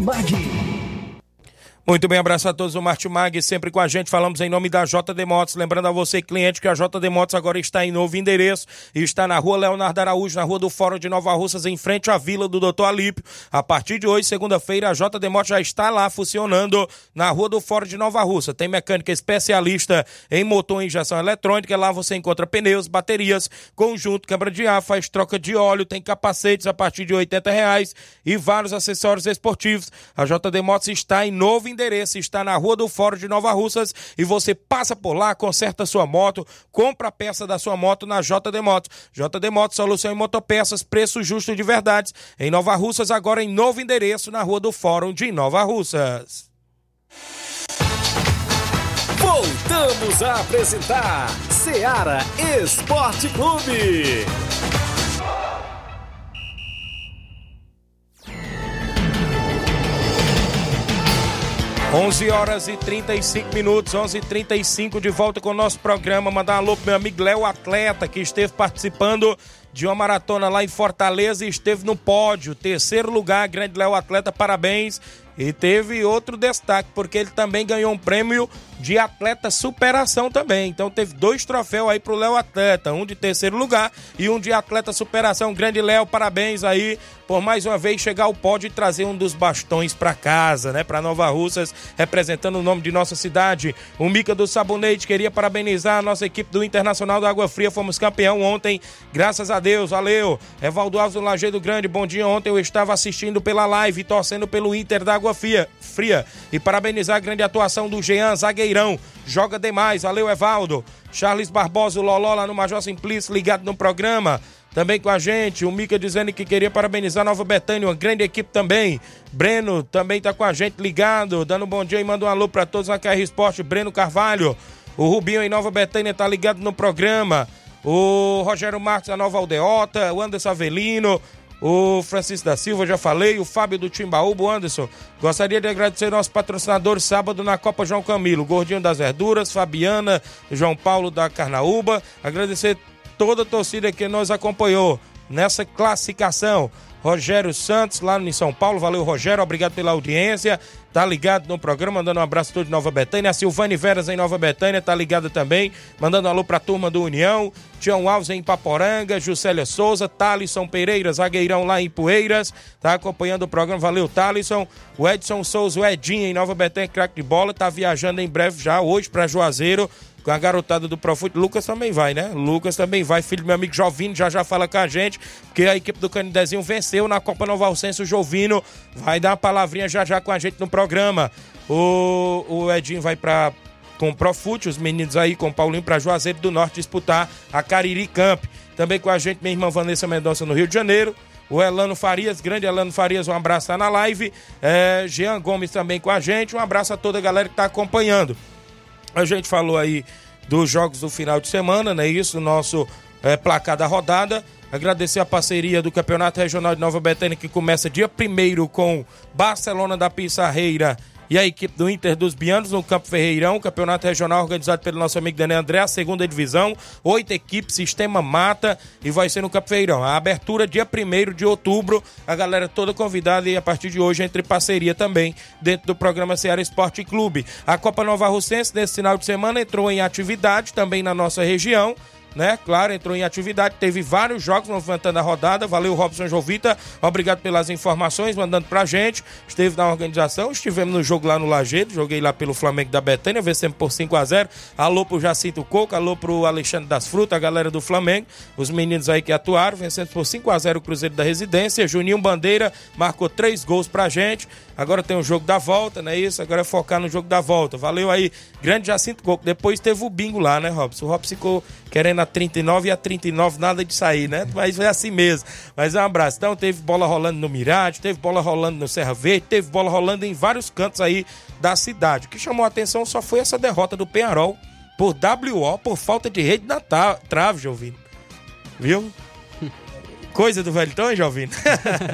Mad. Muito bem, abraço a todos do Martimag, sempre com a gente. Falamos em nome da JD Motos. Lembrando a você, cliente, que a JD Motos agora está em novo endereço está na rua Leonardo Araújo, na rua do Fórum de Nova Russas, em frente à vila do Doutor Alípio. A partir de hoje, segunda-feira, a JD Motos já está lá funcionando na rua do Fórum de Nova Russa. Tem mecânica especialista em motor e injeção eletrônica. Lá você encontra pneus, baterias, conjunto, câmara de ar, faz troca de óleo, tem capacetes a partir de 80 reais e vários acessórios esportivos. A JD Motos está em novo endereço endereço está na Rua do Fórum de Nova Russas e você passa por lá, conserta sua moto, compra a peça da sua moto na JD Motos. JD Motos, solução em motopeças, preço justo de verdade. Em Nova Russas, agora em novo endereço na Rua do Fórum de Nova Russas. Voltamos a apresentar Seara Esporte Clube. 11 horas e 35 minutos, 11 e 35 de volta com o nosso programa. Mandar um alô pro meu amigo Léo Atleta, que esteve participando de uma maratona lá em Fortaleza e esteve no pódio. Terceiro lugar, grande Léo Atleta, parabéns. E teve outro destaque, porque ele também ganhou um prêmio de atleta superação também. Então teve dois troféus aí pro Léo Atleta, um de terceiro lugar e um de atleta superação. Grande Léo, parabéns aí por mais uma vez chegar ao pódio e trazer um dos bastões para casa, né? Para Nova Russas, representando o nome de nossa cidade. O Mica do Sabonete queria parabenizar a nossa equipe do Internacional da Água Fria. Fomos campeão ontem, graças a Deus. Valeu. Evaldo Alves do Lajeado Grande, bom dia. Ontem eu estava assistindo pela live, torcendo pelo Inter da Água Fria. Fria. E parabenizar a grande atuação do Jean Joga demais. Valeu, Evaldo. Charles Barbosa, o Loló lá no Major Simplício, ligado no programa. Também com a gente, o Mica dizendo que queria parabenizar Nova Betânia, uma grande equipe também. Breno também tá com a gente ligado, dando um bom dia e manda um alô para todos na KR Esporte. Breno Carvalho, o Rubinho em Nova Betânia tá ligado no programa. O Rogério Marques, a Nova Aldeota, o Anderson Avelino, o Francisco da Silva, já falei, o Fábio do Timbaúbo, Anderson. Gostaria de agradecer nossos patrocinadores sábado na Copa João Camilo, Gordinho das Verduras, Fabiana, João Paulo da Carnaúba. Agradecer toda a torcida que nos acompanhou nessa classificação. Rogério Santos, lá em São Paulo. Valeu, Rogério. Obrigado pela audiência. Tá ligado no programa, mandando um abraço a todos de Nova Betânia. A Silvane Veras em Nova Betânia, tá ligada também. Mandando um alô pra turma do União. Tião Alves em Paporanga. Juscelia Souza. Thalisson Pereira, zagueirão lá em Poeiras. Tá acompanhando o programa. Valeu, Thalisson. O Edson Souza, o Edinho em Nova Betânia, craque de bola. Tá viajando em breve já hoje pra Juazeiro com a garotada do Profute. Lucas também vai, né? Lucas também vai, filho do meu amigo Jovino, já já fala com a gente, porque a equipe do Canidezinho venceu na Copa Nova Alcense. O Jovino vai dar uma palavrinha já já com a gente no programa. O, o Edinho vai para com o Profute, os meninos aí com o Paulinho para Juazeiro do Norte disputar a Cariri Camp. Também com a gente, minha irmã Vanessa Mendonça no Rio de Janeiro. O Elano Farias, grande Elano Farias, um abraço tá na live. É, Jean Gomes também com a gente. Um abraço a toda a galera que tá acompanhando. A gente falou aí dos jogos do final de semana, né? Isso, nosso é, placar da rodada. Agradecer a parceria do Campeonato Regional de Nova Betânia, que começa dia 1 com Barcelona da Pissarreira e a equipe do Inter dos Bianos no Campo Ferreirão, campeonato regional organizado pelo nosso amigo Daniel André, a segunda divisão, oito equipes, sistema mata e vai ser no Campo Ferreirão. A abertura dia 1 de outubro, a galera toda convidada e a partir de hoje entre parceria também dentro do programa Ceará Esporte Clube. A Copa Nova Russense nesse final de semana entrou em atividade também na nossa região né? Claro, entrou em atividade, teve vários jogos movimentando a rodada. Valeu, Robson Jovita. Obrigado pelas informações, mandando pra gente. Esteve na organização, estivemos no jogo lá no Lajeiro, joguei lá pelo Flamengo da Betânia, vencemos por 5 a 0 Alô pro Jacinto Coco, alô pro Alexandre das Frutas, a galera do Flamengo, os meninos aí que atuaram, vencemos por 5 a 0 o Cruzeiro da Residência. Juninho Bandeira marcou três gols pra gente. Agora tem o jogo da volta, não é isso? Agora é focar no jogo da volta. Valeu aí, grande Jacinto Coco. Depois teve o bingo lá, né, Robson? O Robson ficou querendo a 39 e a 39 nada de sair, né? Mas é assim mesmo. Mas um abraço. Então teve bola rolando no Mirade, teve bola rolando no Serra Verde, teve bola rolando em vários cantos aí da cidade. O que chamou a atenção só foi essa derrota do Penharol por WO por falta de rede na trave, Jovino. Viu? Coisa do Velton, Jovino.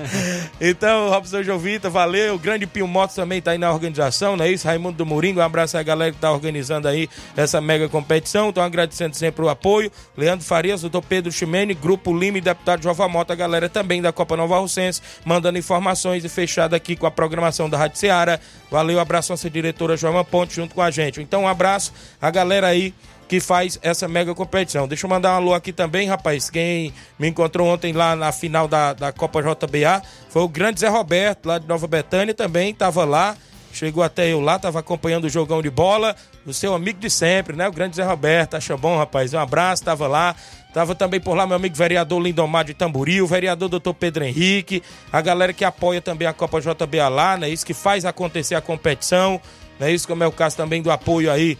então, Robson Jovita, valeu. O grande Pio Motos também tá aí na organização, não é isso? Raimundo do Moringo, um abraço à galera que tá organizando aí essa mega competição. Então, agradecendo sempre o apoio. Leandro Farias, doutor Pedro Chimene, Grupo Lima e deputado Jova Mota, a galera também da Copa Nova Russense, mandando informações e fechado aqui com a programação da Rádio Seara. Valeu, abraço à nossa diretora Joana Ponte junto com a gente. Então, um abraço à galera aí que faz essa mega competição. Deixa eu mandar um alô aqui também, rapaz. Quem me encontrou ontem lá na final da, da Copa JBA foi o grande Zé Roberto, lá de Nova Betânia, também estava lá. Chegou até eu lá, estava acompanhando o jogão de bola. O seu amigo de sempre, né? O grande Zé Roberto. Acha bom, rapaz. Um abraço, estava lá. Tava também por lá meu amigo vereador Lindomar de Tamboril, o vereador doutor Pedro Henrique, a galera que apoia também a Copa JBA lá, né? Isso que faz acontecer a competição, né? Isso como é o caso também do apoio aí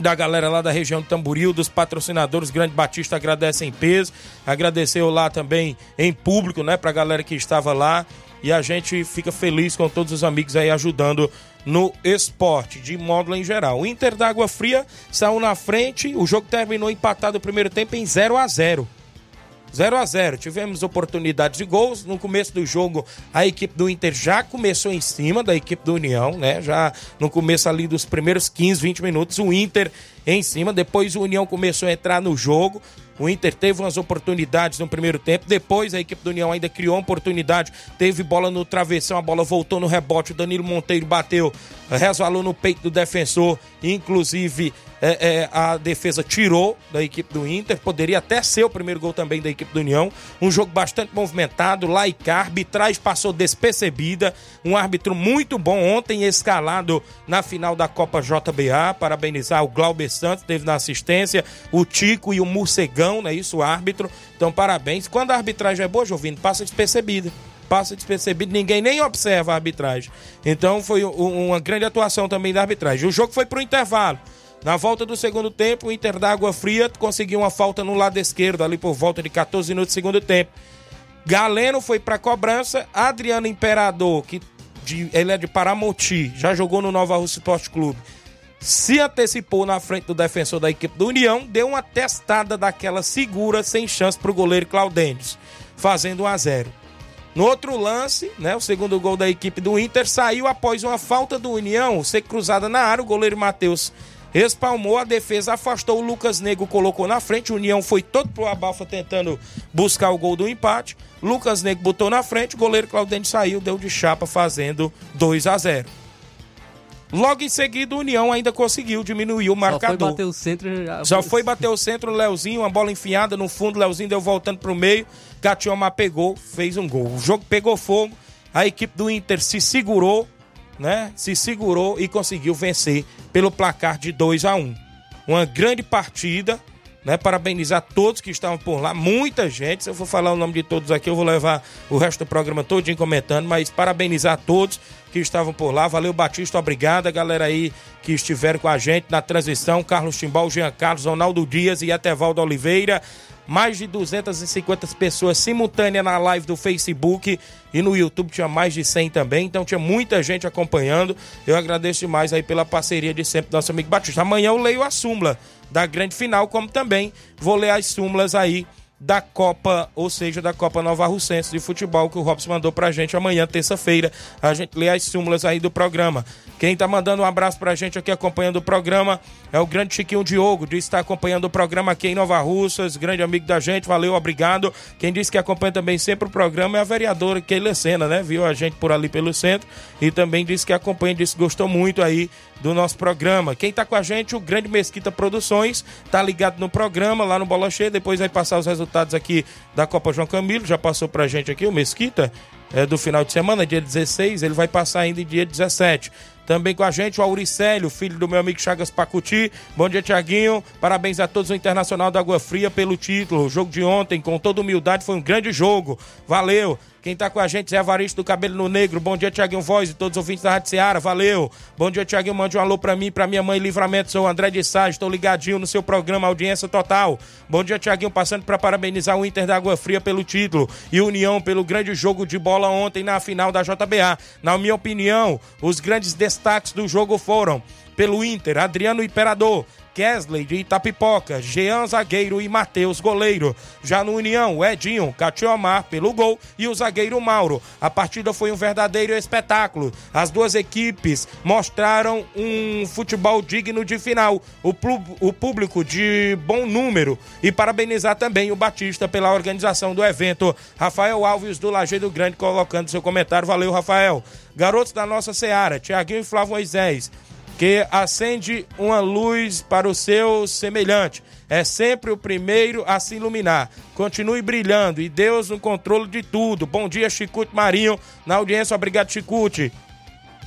da galera lá da região de Tamboril, dos patrocinadores, Grande Batista agradece em peso, agradeceu lá também em público, né, pra galera que estava lá, e a gente fica feliz com todos os amigos aí ajudando no esporte, de módulo em geral. O Inter da Água Fria saiu na frente, o jogo terminou empatado o primeiro tempo em 0 a 0 0 a 0 Tivemos oportunidades de gols. No começo do jogo, a equipe do Inter já começou em cima da equipe do União, né? Já no começo ali dos primeiros 15, 20 minutos, o Inter em cima. Depois o União começou a entrar no jogo. O Inter teve umas oportunidades no primeiro tempo. Depois a equipe do União ainda criou uma oportunidade. Teve bola no travessão, a bola voltou no rebote. O Danilo Monteiro bateu, resvalou no peito do defensor. Inclusive é, é, a defesa tirou da equipe do Inter. Poderia até ser o primeiro gol também da equipe do União. Um jogo bastante movimentado, laica, arbitragem passou despercebida. Um árbitro muito bom ontem, escalado na final da Copa JBA. Parabenizar o Glauber Santos, teve na assistência, o Tico e o Morcegão, né? Isso, o árbitro. Então, parabéns. Quando a arbitragem é boa, Jovino, passa despercebida passa despercebido, ninguém nem observa a arbitragem. Então foi uma grande atuação também da arbitragem. O jogo foi para o intervalo. Na volta do segundo tempo, o Inter da Água Fria conseguiu uma falta no lado esquerdo, ali por volta de 14 minutos do segundo tempo. Galeno foi para cobrança, Adriano Imperador, que de, ele é de Paramoti, já jogou no Nova Rússia Esporte Clube, se antecipou na frente do defensor da equipe do União, deu uma testada daquela segura, sem chance para o goleiro Claudêncio, fazendo 1 a 0 no outro lance, né, o segundo gol da equipe do Inter saiu após uma falta do União ser cruzada na área. O goleiro Matheus espalmou, a defesa afastou, o Lucas Negro colocou na frente, o União foi todo pro abafa tentando buscar o gol do empate. Lucas Negro botou na frente, o goleiro Claudente saiu, deu de chapa fazendo 2 a 0. Logo em seguida, o União ainda conseguiu diminuir o marcador. Só foi bater o centro. Já... Só foi bater o centro, o Leozinho, uma bola enfiada no fundo, o Leozinho deu voltando pro meio, Gatiomar pegou, fez um gol. O jogo pegou fogo, a equipe do Inter se segurou, né? Se segurou e conseguiu vencer pelo placar de 2 a 1. Uma grande partida, né? Parabenizar todos que estavam por lá, muita gente. Se eu for falar o nome de todos aqui, eu vou levar o resto do programa todinho comentando, mas parabenizar todos que estavam por lá. Valeu, Batista, obrigado. A galera aí que estiveram com a gente na transmissão: Carlos Timbal, Jean Carlos, Ronaldo Dias e Etevaldo Oliveira mais de 250 pessoas simultâneas na live do Facebook e no YouTube tinha mais de 100 também, então tinha muita gente acompanhando. Eu agradeço demais aí pela parceria de sempre nosso amigo Batista. Amanhã eu leio a súmula da grande final, como também vou ler as súmulas aí da Copa, ou seja, da Copa Nova Russense de futebol que o Robson mandou pra gente amanhã, terça-feira. A gente lê as súmulas aí do programa. Quem tá mandando um abraço pra gente aqui acompanhando o programa é o grande Chiquinho Diogo, diz que está acompanhando o programa aqui em Nova Russas, grande amigo da gente, valeu, obrigado. Quem disse que acompanha também sempre o programa é a vereadora Keila Sena, né? Viu a gente por ali pelo centro e também disse que acompanha, disse que gostou muito aí do nosso programa. Quem tá com a gente, o Grande Mesquita Produções, tá ligado no programa lá no Bola Cheia, depois vai passar os resultados aqui da Copa João Camilo, já passou pra gente aqui o Mesquita, é, do final de semana, dia 16, ele vai passar ainda dia 17. Também com a gente, o Auricélio, filho do meu amigo Chagas Pacuti. Bom dia, Tiaguinho. Parabéns a todos o Internacional da Água Fria pelo título. O jogo de ontem, com toda humildade, foi um grande jogo. Valeu. Quem tá com a gente, Zé Avaristo do Cabelo no Negro. Bom dia, Tiaguinho Voz e todos os ouvintes da Rádio Seara. Valeu. Bom dia, Tiaguinho. Mande um alô pra mim, pra minha mãe Livramento. Sou o André de Sá. Estou ligadinho no seu programa Audiência Total. Bom dia, Tiaguinho. Passando para parabenizar o Inter da Água Fria pelo título e União pelo grande jogo de bola ontem na final da JBA. Na minha opinião, os grandes destaques do jogo foram pelo Inter, Adriano Imperador, Kesley de Itapipoca, Jean Zagueiro e Matheus Goleiro. Já no União, Edinho, Catiomar pelo gol e o zagueiro Mauro. A partida foi um verdadeiro espetáculo. As duas equipes mostraram um futebol digno de final. O, o público de bom número e parabenizar também o Batista pela organização do evento. Rafael Alves do Lajeado Grande colocando seu comentário. Valeu, Rafael. Garotos da nossa Seara, Tiaguinho e Flávio Moisés que acende uma luz para o seu semelhante. É sempre o primeiro a se iluminar. Continue brilhando e Deus no controle de tudo. Bom dia, Chicute Marinho, na audiência. Obrigado, Chicute.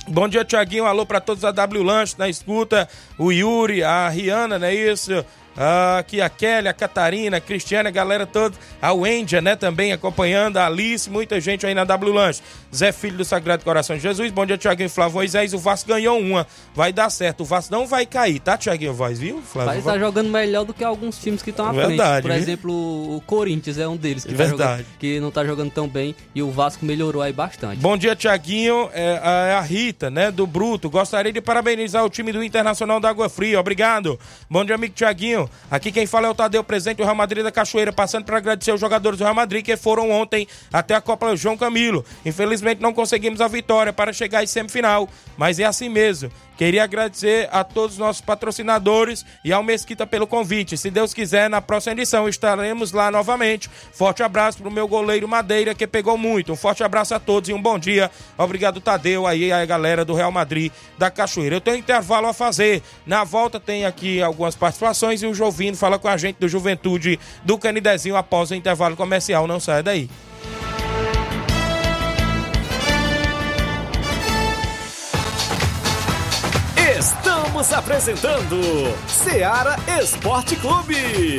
Bom dia, Tiaguinho. Alô para todos a W Lanche na escuta. O Yuri, a Rihanna, não é isso? Ah, aqui a Kelly, a Catarina, a Cristiana, a galera toda, a Wendia, né, também acompanhando, a Alice, muita gente aí na W Lanche. Zé Filho do Sagrado Coração de Jesus, bom dia, Tiaguinho Flávio Moisés, o Vasco ganhou uma, vai dar certo, o Vasco não vai cair, tá, Tiaguinho Voz, viu, Flávio? Vai estar jogando melhor do que alguns times que estão à Verdade, frente, por viu? exemplo, o Corinthians é um deles, que, tá jogando, que não tá jogando tão bem, e o Vasco melhorou aí bastante. Bom dia, Tiaguinho. É, a- é a Rita, né, do Bruto. Gostaria de parabenizar o time do Internacional da Água Fria. Obrigado. Bom dia, amigo Tiaguinho. Aqui quem fala é o Tadeu, presidente do Real Madrid da Cachoeira, passando para agradecer os jogadores do Real Madrid que foram ontem até a Copa João Camilo. Infelizmente não conseguimos a vitória para chegar em semifinal, mas é assim mesmo. Queria agradecer a todos os nossos patrocinadores e ao Mesquita pelo convite. Se Deus quiser, na próxima edição estaremos lá novamente. Forte abraço pro meu goleiro Madeira, que pegou muito. Um forte abraço a todos e um bom dia. Obrigado, Tadeu, aí a galera do Real Madrid da Cachoeira. Eu tenho intervalo a fazer. Na volta tem aqui algumas participações e o Jovino fala com a gente do Juventude do Canidezinho após o intervalo comercial. Não saia daí. Estamos apresentando Seara Esporte Clube.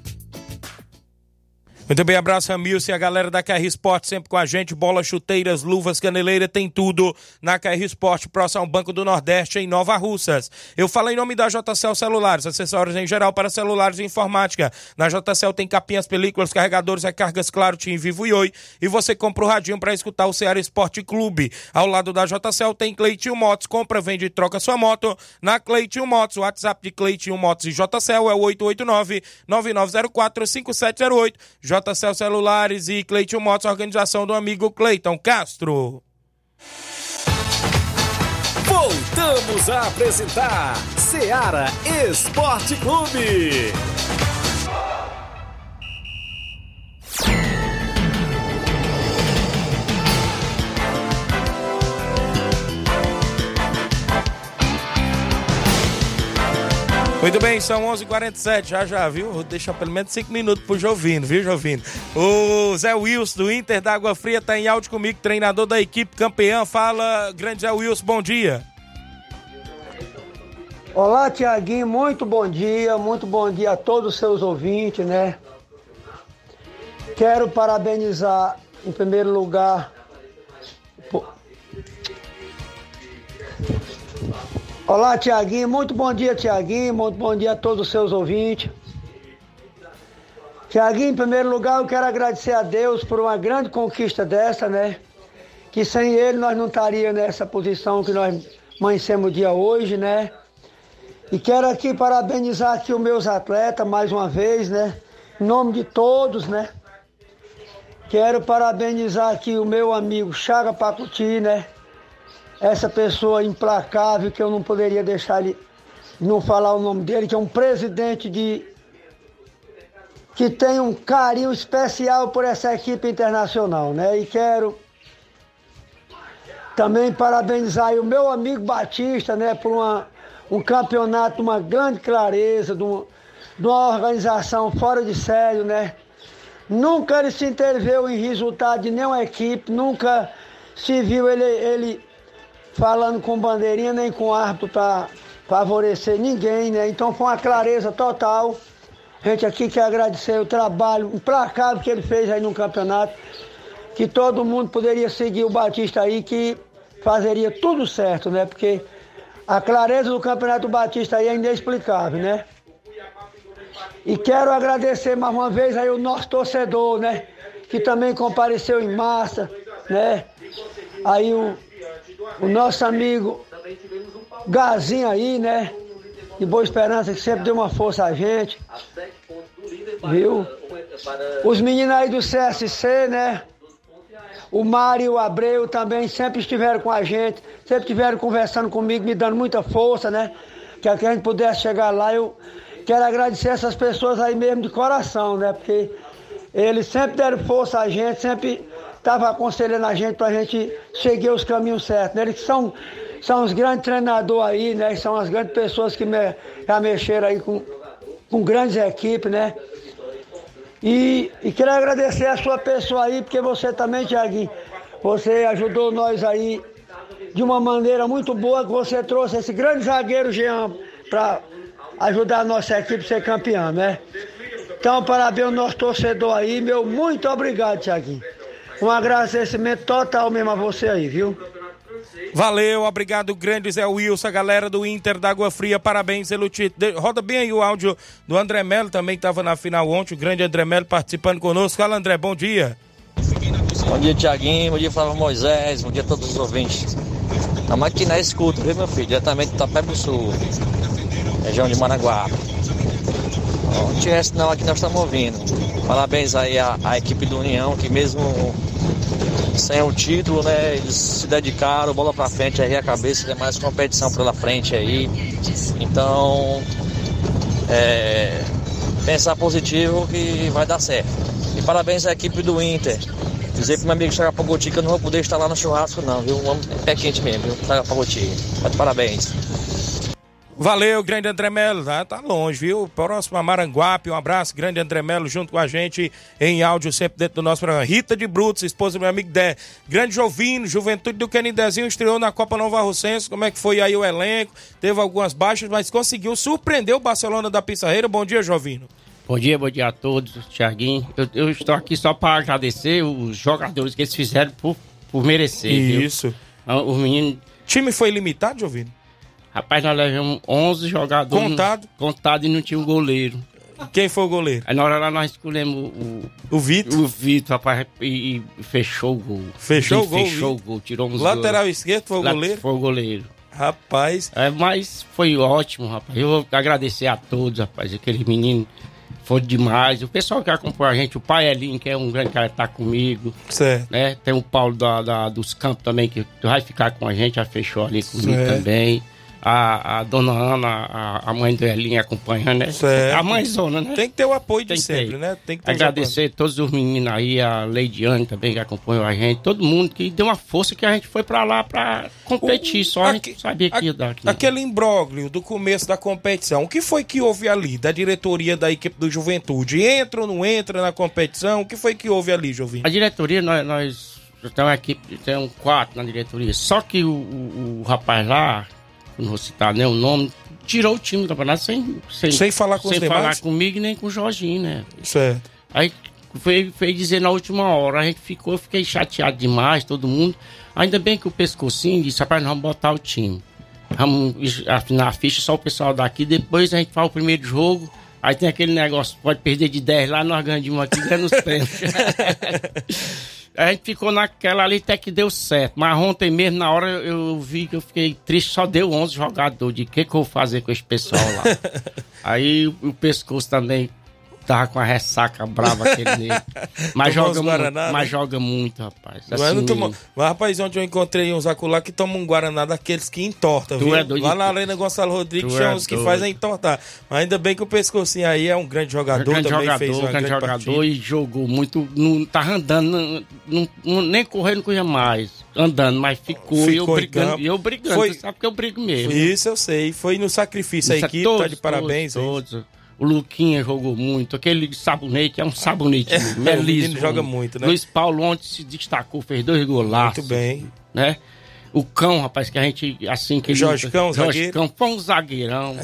Muito bem, abraço Ramilson e a galera da KR Sport sempre com a gente. Bolas, chuteiras, luvas, caneleira, tem tudo na KR Sport, próximo ao Banco do Nordeste, em Nova Russas. Eu falo em nome da JCL Celulares, acessórios em geral para celulares e informática. Na JCL tem capinhas, películas, carregadores, recargas, claro, Tim Vivo e Oi. E você compra o radinho para escutar o Ceará Esporte Clube. Ao lado da JCL tem Cleitinho Motos, compra, vende e troca sua moto. Na Cleitinho Motos, o WhatsApp de Cleitinho Motos e JCL é o 889-9904-5708. JCL Celulares e Cleiton Motos, organização do amigo Cleiton Castro. Voltamos a apresentar Seara Esporte Clube. Muito bem, são 11 h 47 já já, viu? Vou deixar pelo menos 5 minutos pro Jovino, viu, Jovino? O Zé Wilson, do Inter da Água Fria, tá em áudio comigo, treinador da equipe campeã. Fala, grande Zé Wilson, bom dia. Olá, Tiaguinho, muito bom dia, muito bom dia a todos os seus ouvintes, né? Quero parabenizar, em primeiro lugar, Olá, Tiaguinho, muito bom dia, Tiaguinho, muito bom dia a todos os seus ouvintes. Tiaguinho, em primeiro lugar, eu quero agradecer a Deus por uma grande conquista dessa, né? Que sem ele nós não estaríamos nessa posição que nós amanhecemos dia hoje, né? E quero aqui parabenizar aqui os meus atletas mais uma vez, né? Em nome de todos, né? Quero parabenizar aqui o meu amigo Chaga Pacuti, né? Essa pessoa implacável que eu não poderia deixar ele não falar o nome dele, que é um presidente de que tem um carinho especial por essa equipe internacional, né? E quero também parabenizar o meu amigo Batista, né, por uma, um campeonato, uma grande clareza, de uma, de uma organização fora de sério, né? Nunca ele se interveio em resultado de nenhuma equipe, nunca se viu ele, ele falando com bandeirinha nem com árbitro para favorecer ninguém, né? Então foi uma clareza total. A gente aqui quer agradecer o trabalho implacável que ele fez aí no campeonato, que todo mundo poderia seguir o Batista aí, que fazeria tudo certo, né? Porque a clareza do campeonato Batista aí é inexplicável, né? E quero agradecer mais uma vez aí o nosso torcedor, né? Que também compareceu em massa, né? Aí o, o nosso amigo Gazinho aí, né? De Boa Esperança, que sempre deu uma força a gente. Viu? Os meninos aí do CSC, né? O Mário Abreu também sempre estiveram com a gente, sempre estiveram conversando comigo, me dando muita força, né? Que a gente pudesse chegar lá. Eu quero agradecer essas pessoas aí mesmo de coração, né? Porque eles sempre deram força a gente, sempre estavam aconselhando a gente para a gente seguir os caminhos certos. Né? Eles são, são os grandes treinadores aí, né? São as grandes pessoas que me, já mexeram aí com, com grandes equipes, né? E, e quero agradecer a sua pessoa aí, porque você também, Tiaguinho, você ajudou nós aí de uma maneira muito boa, que você trouxe esse grande zagueiro Jean para ajudar a nossa equipe a ser campeã, né? Então, parabéns ao nosso torcedor aí, meu muito obrigado, Tiaguinho. Um agradecimento total mesmo a você aí, viu? Valeu, obrigado, grande Zé Wilson, a galera do Inter da Água Fria, parabéns pelo título. Roda bem aí o áudio do André Melo, também estava na final ontem, o grande André Melo participando conosco. Fala, André, bom dia. Bom dia, Tiaguinho, bom dia, Flávio Moisés, bom dia a todos os ouvintes. Estamos aqui na escuta, viu, meu filho? Diretamente do Tapé do Sul, região de Managuá. Não tivesse não, aqui nós estamos ouvindo. Parabéns aí à, à equipe do União, que mesmo sem o título, né? Eles se dedicaram, bola pra frente aí, a cabeça, tem mais competição pela frente aí. Então, é, pensar positivo que vai dar certo. E parabéns à equipe do Inter. Dizer pro meu amigo Chaga Pagoti que eu não vou poder estar lá no churrasco, não, viu? Um pé quente mesmo, viu? Chaga Pagoti. Parabéns. Valeu, grande André Melo, tá, tá longe, viu? Próximo a Maranguape, um abraço, grande André Melo, junto com a gente em áudio, sempre dentro do nosso programa. Rita de Brutos, esposa do meu amigo Dé. Grande Jovino, Juventude do Canidezinho, estreou na Copa Nova Rocense. Como é que foi aí o elenco? Teve algumas baixas, mas conseguiu surpreender o Barcelona da Pissarreira. Bom dia, Jovino. Bom dia, bom dia a todos, Tiaguinho. Eu, eu estou aqui só para agradecer os jogadores que eles fizeram por, por merecer. viu? Isso. Os meninos. O time foi limitado, Jovino? Rapaz, nós levamos 11 jogadores. Contado? Contado e não tinha o goleiro. Quem foi o goleiro? Aí na hora lá nós escolhemos o. O Vitor? O Vitor, rapaz, e, e fechou o gol. Fechou o gol, Fechou o gol, tirou uns Lateral gols. esquerdo foi o goleiro? Foi o goleiro. Rapaz. É, mas foi ótimo, rapaz. Eu vou agradecer a todos, rapaz. Aquele menino foi demais. O pessoal que acompanha a gente, o pai Elinho, que é um grande cara que tá comigo. Certo. Né? Tem o Paulo da, da- dos Campos também, que vai ficar com a gente, já fechou ali comigo Certo. também. A, a dona Ana, a, a mãe do Elinho acompanhando, né? Certo. A mãezona, né? Tem que ter o apoio de Tem sempre, ter. né? Tem que Agradecer todos os meninos aí, a Leidiane também que acompanhou a gente, todo mundo que deu uma força que a gente foi pra lá pra competir, só a gente sabia que ia dar aqui. Aquele imbróglio do começo da competição, o que foi que houve ali da diretoria da equipe do Juventude? Entra ou não entra na competição? O que foi que houve ali, Jovinho? A diretoria, nós, nós temos uma equipe, tem um quatro na diretoria, só que o, o- o rapaz lá, não vou citar nem o nome, tirou o time do campeonato sem, sem, Sem falar com os sem demais? falar comigo e nem com o Jorginho, né? Certo. Aí veio, veio dizer na última hora, a gente ficou, eu fiquei chateado demais, todo mundo. Ainda bem que o pescocinho disse, rapaz, nós vamos botar o time. Vamos afinar a ficha, só o pessoal daqui, depois a gente faz o primeiro jogo. Aí tem aquele negócio, pode perder de 10 lá, nós ganhamos de aqui, ganhamos os pênaltis. A gente ficou naquela ali até que deu certo. Mas ontem mesmo, na hora, eu vi que eu fiquei triste, só deu 11 jogadores. De que que eu vou fazer com esse pessoal lá? Aí o, o pescoço também tava com a ressaca brava aquele dele. Mas Tomou joga, muito, Guaraná, mas né? joga muito, rapaz. Mas, Assim não tomou- mesmo. mas, rapaz, ontem eu encontrei uns acolá que tomam um Guaraná daqueles que entorta, Tu viu? é doido Lá na Arena Gonçalo Rodrigues tinha é uns que fazem entortar. Mas ainda bem que o pescocinho aí é um grande jogador, grande também jogador, fez uma grande grande jogador partida. e jogou muito. Não tava andando, não, não- não- nem correndo, não corria mais. Andando, mas ficou, e eu Ficou em brigando. E eu brigando, Foi- sabe que eu brigo mesmo. Isso eu sei, foi no sacrifício a Isso é equipe, tá de parabéns. aí. Todos, todos. O Luquinha jogou muito. Aquele sabonete é um sabonete. É, é o joga muito, né? Luiz Paulo ontem se destacou, fez dois golaços. Muito bem. Né? O cão, rapaz, que a gente, assim que... Jorge Cão, Jorge zagueiro. Cão, foi um zagueirão.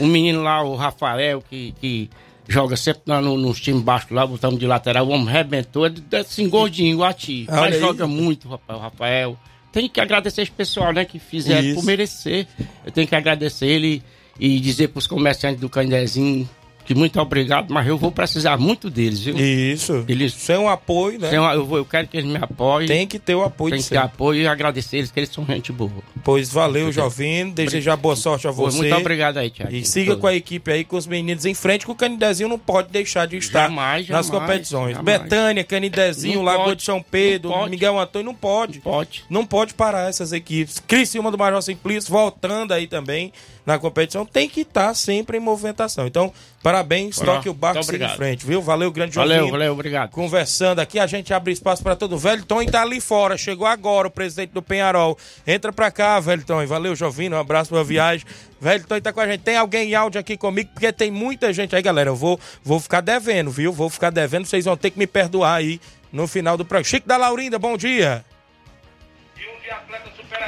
o menino lá, o Rafael, que, que joga sempre lá no, nos times baixos lá, botamos de lateral, o homem rebentou, ele é assim, gordinho, igual a ti. Olha Mas aí. joga muito, rapaz, o Rafael. Tem que agradecer esse pessoal, né, que fizeram Isso. por merecer. Eu tenho que agradecer ele e dizer pros comerciantes do Candezinho que muito obrigado, mas eu vou precisar muito deles, viu? Isso. Eles, Sem um apoio, né? sem uma- eu, vou, eu quero que eles me apoiem. Tem que ter o apoio Tem que ter apoio e agradecer eles, que eles são gente boa. Pois valeu, Jovino. Desejar boa sorte a você. Muito obrigado aí, Tiago. E siga com a equipe aí, com os meninos em frente, que o Canidezinho não pode deixar de estar Jamais, nas jamais, competições. jamais. Betânia, Canidezinho, Não Lagoa pode, de São Pedro, não. Miguel Antônio, não pode. Pode. Não pode parar essas equipes. Criciúma do Major Simplício voltando aí também na competição. Tem que estar sempre em movimentação. Então, parabéns, Bora. toque o barco Muito siga em frente, viu? Valeu, grande Valeu, Jovino. valeu, obrigado. Conversando aqui, a gente abre espaço para todo. Velton tá ali fora, chegou agora o presidente do Penharol. Entra pra cá, Velton. Valeu, Jovino, um abraço pra viagem. Velton tá com a gente. Tem alguém em áudio aqui comigo, porque tem muita gente aí, galera. Eu vou, vou ficar devendo, viu? Vou ficar devendo, vocês vão ter que me perdoar aí no final do programa. Chico da Laurinda, bom dia.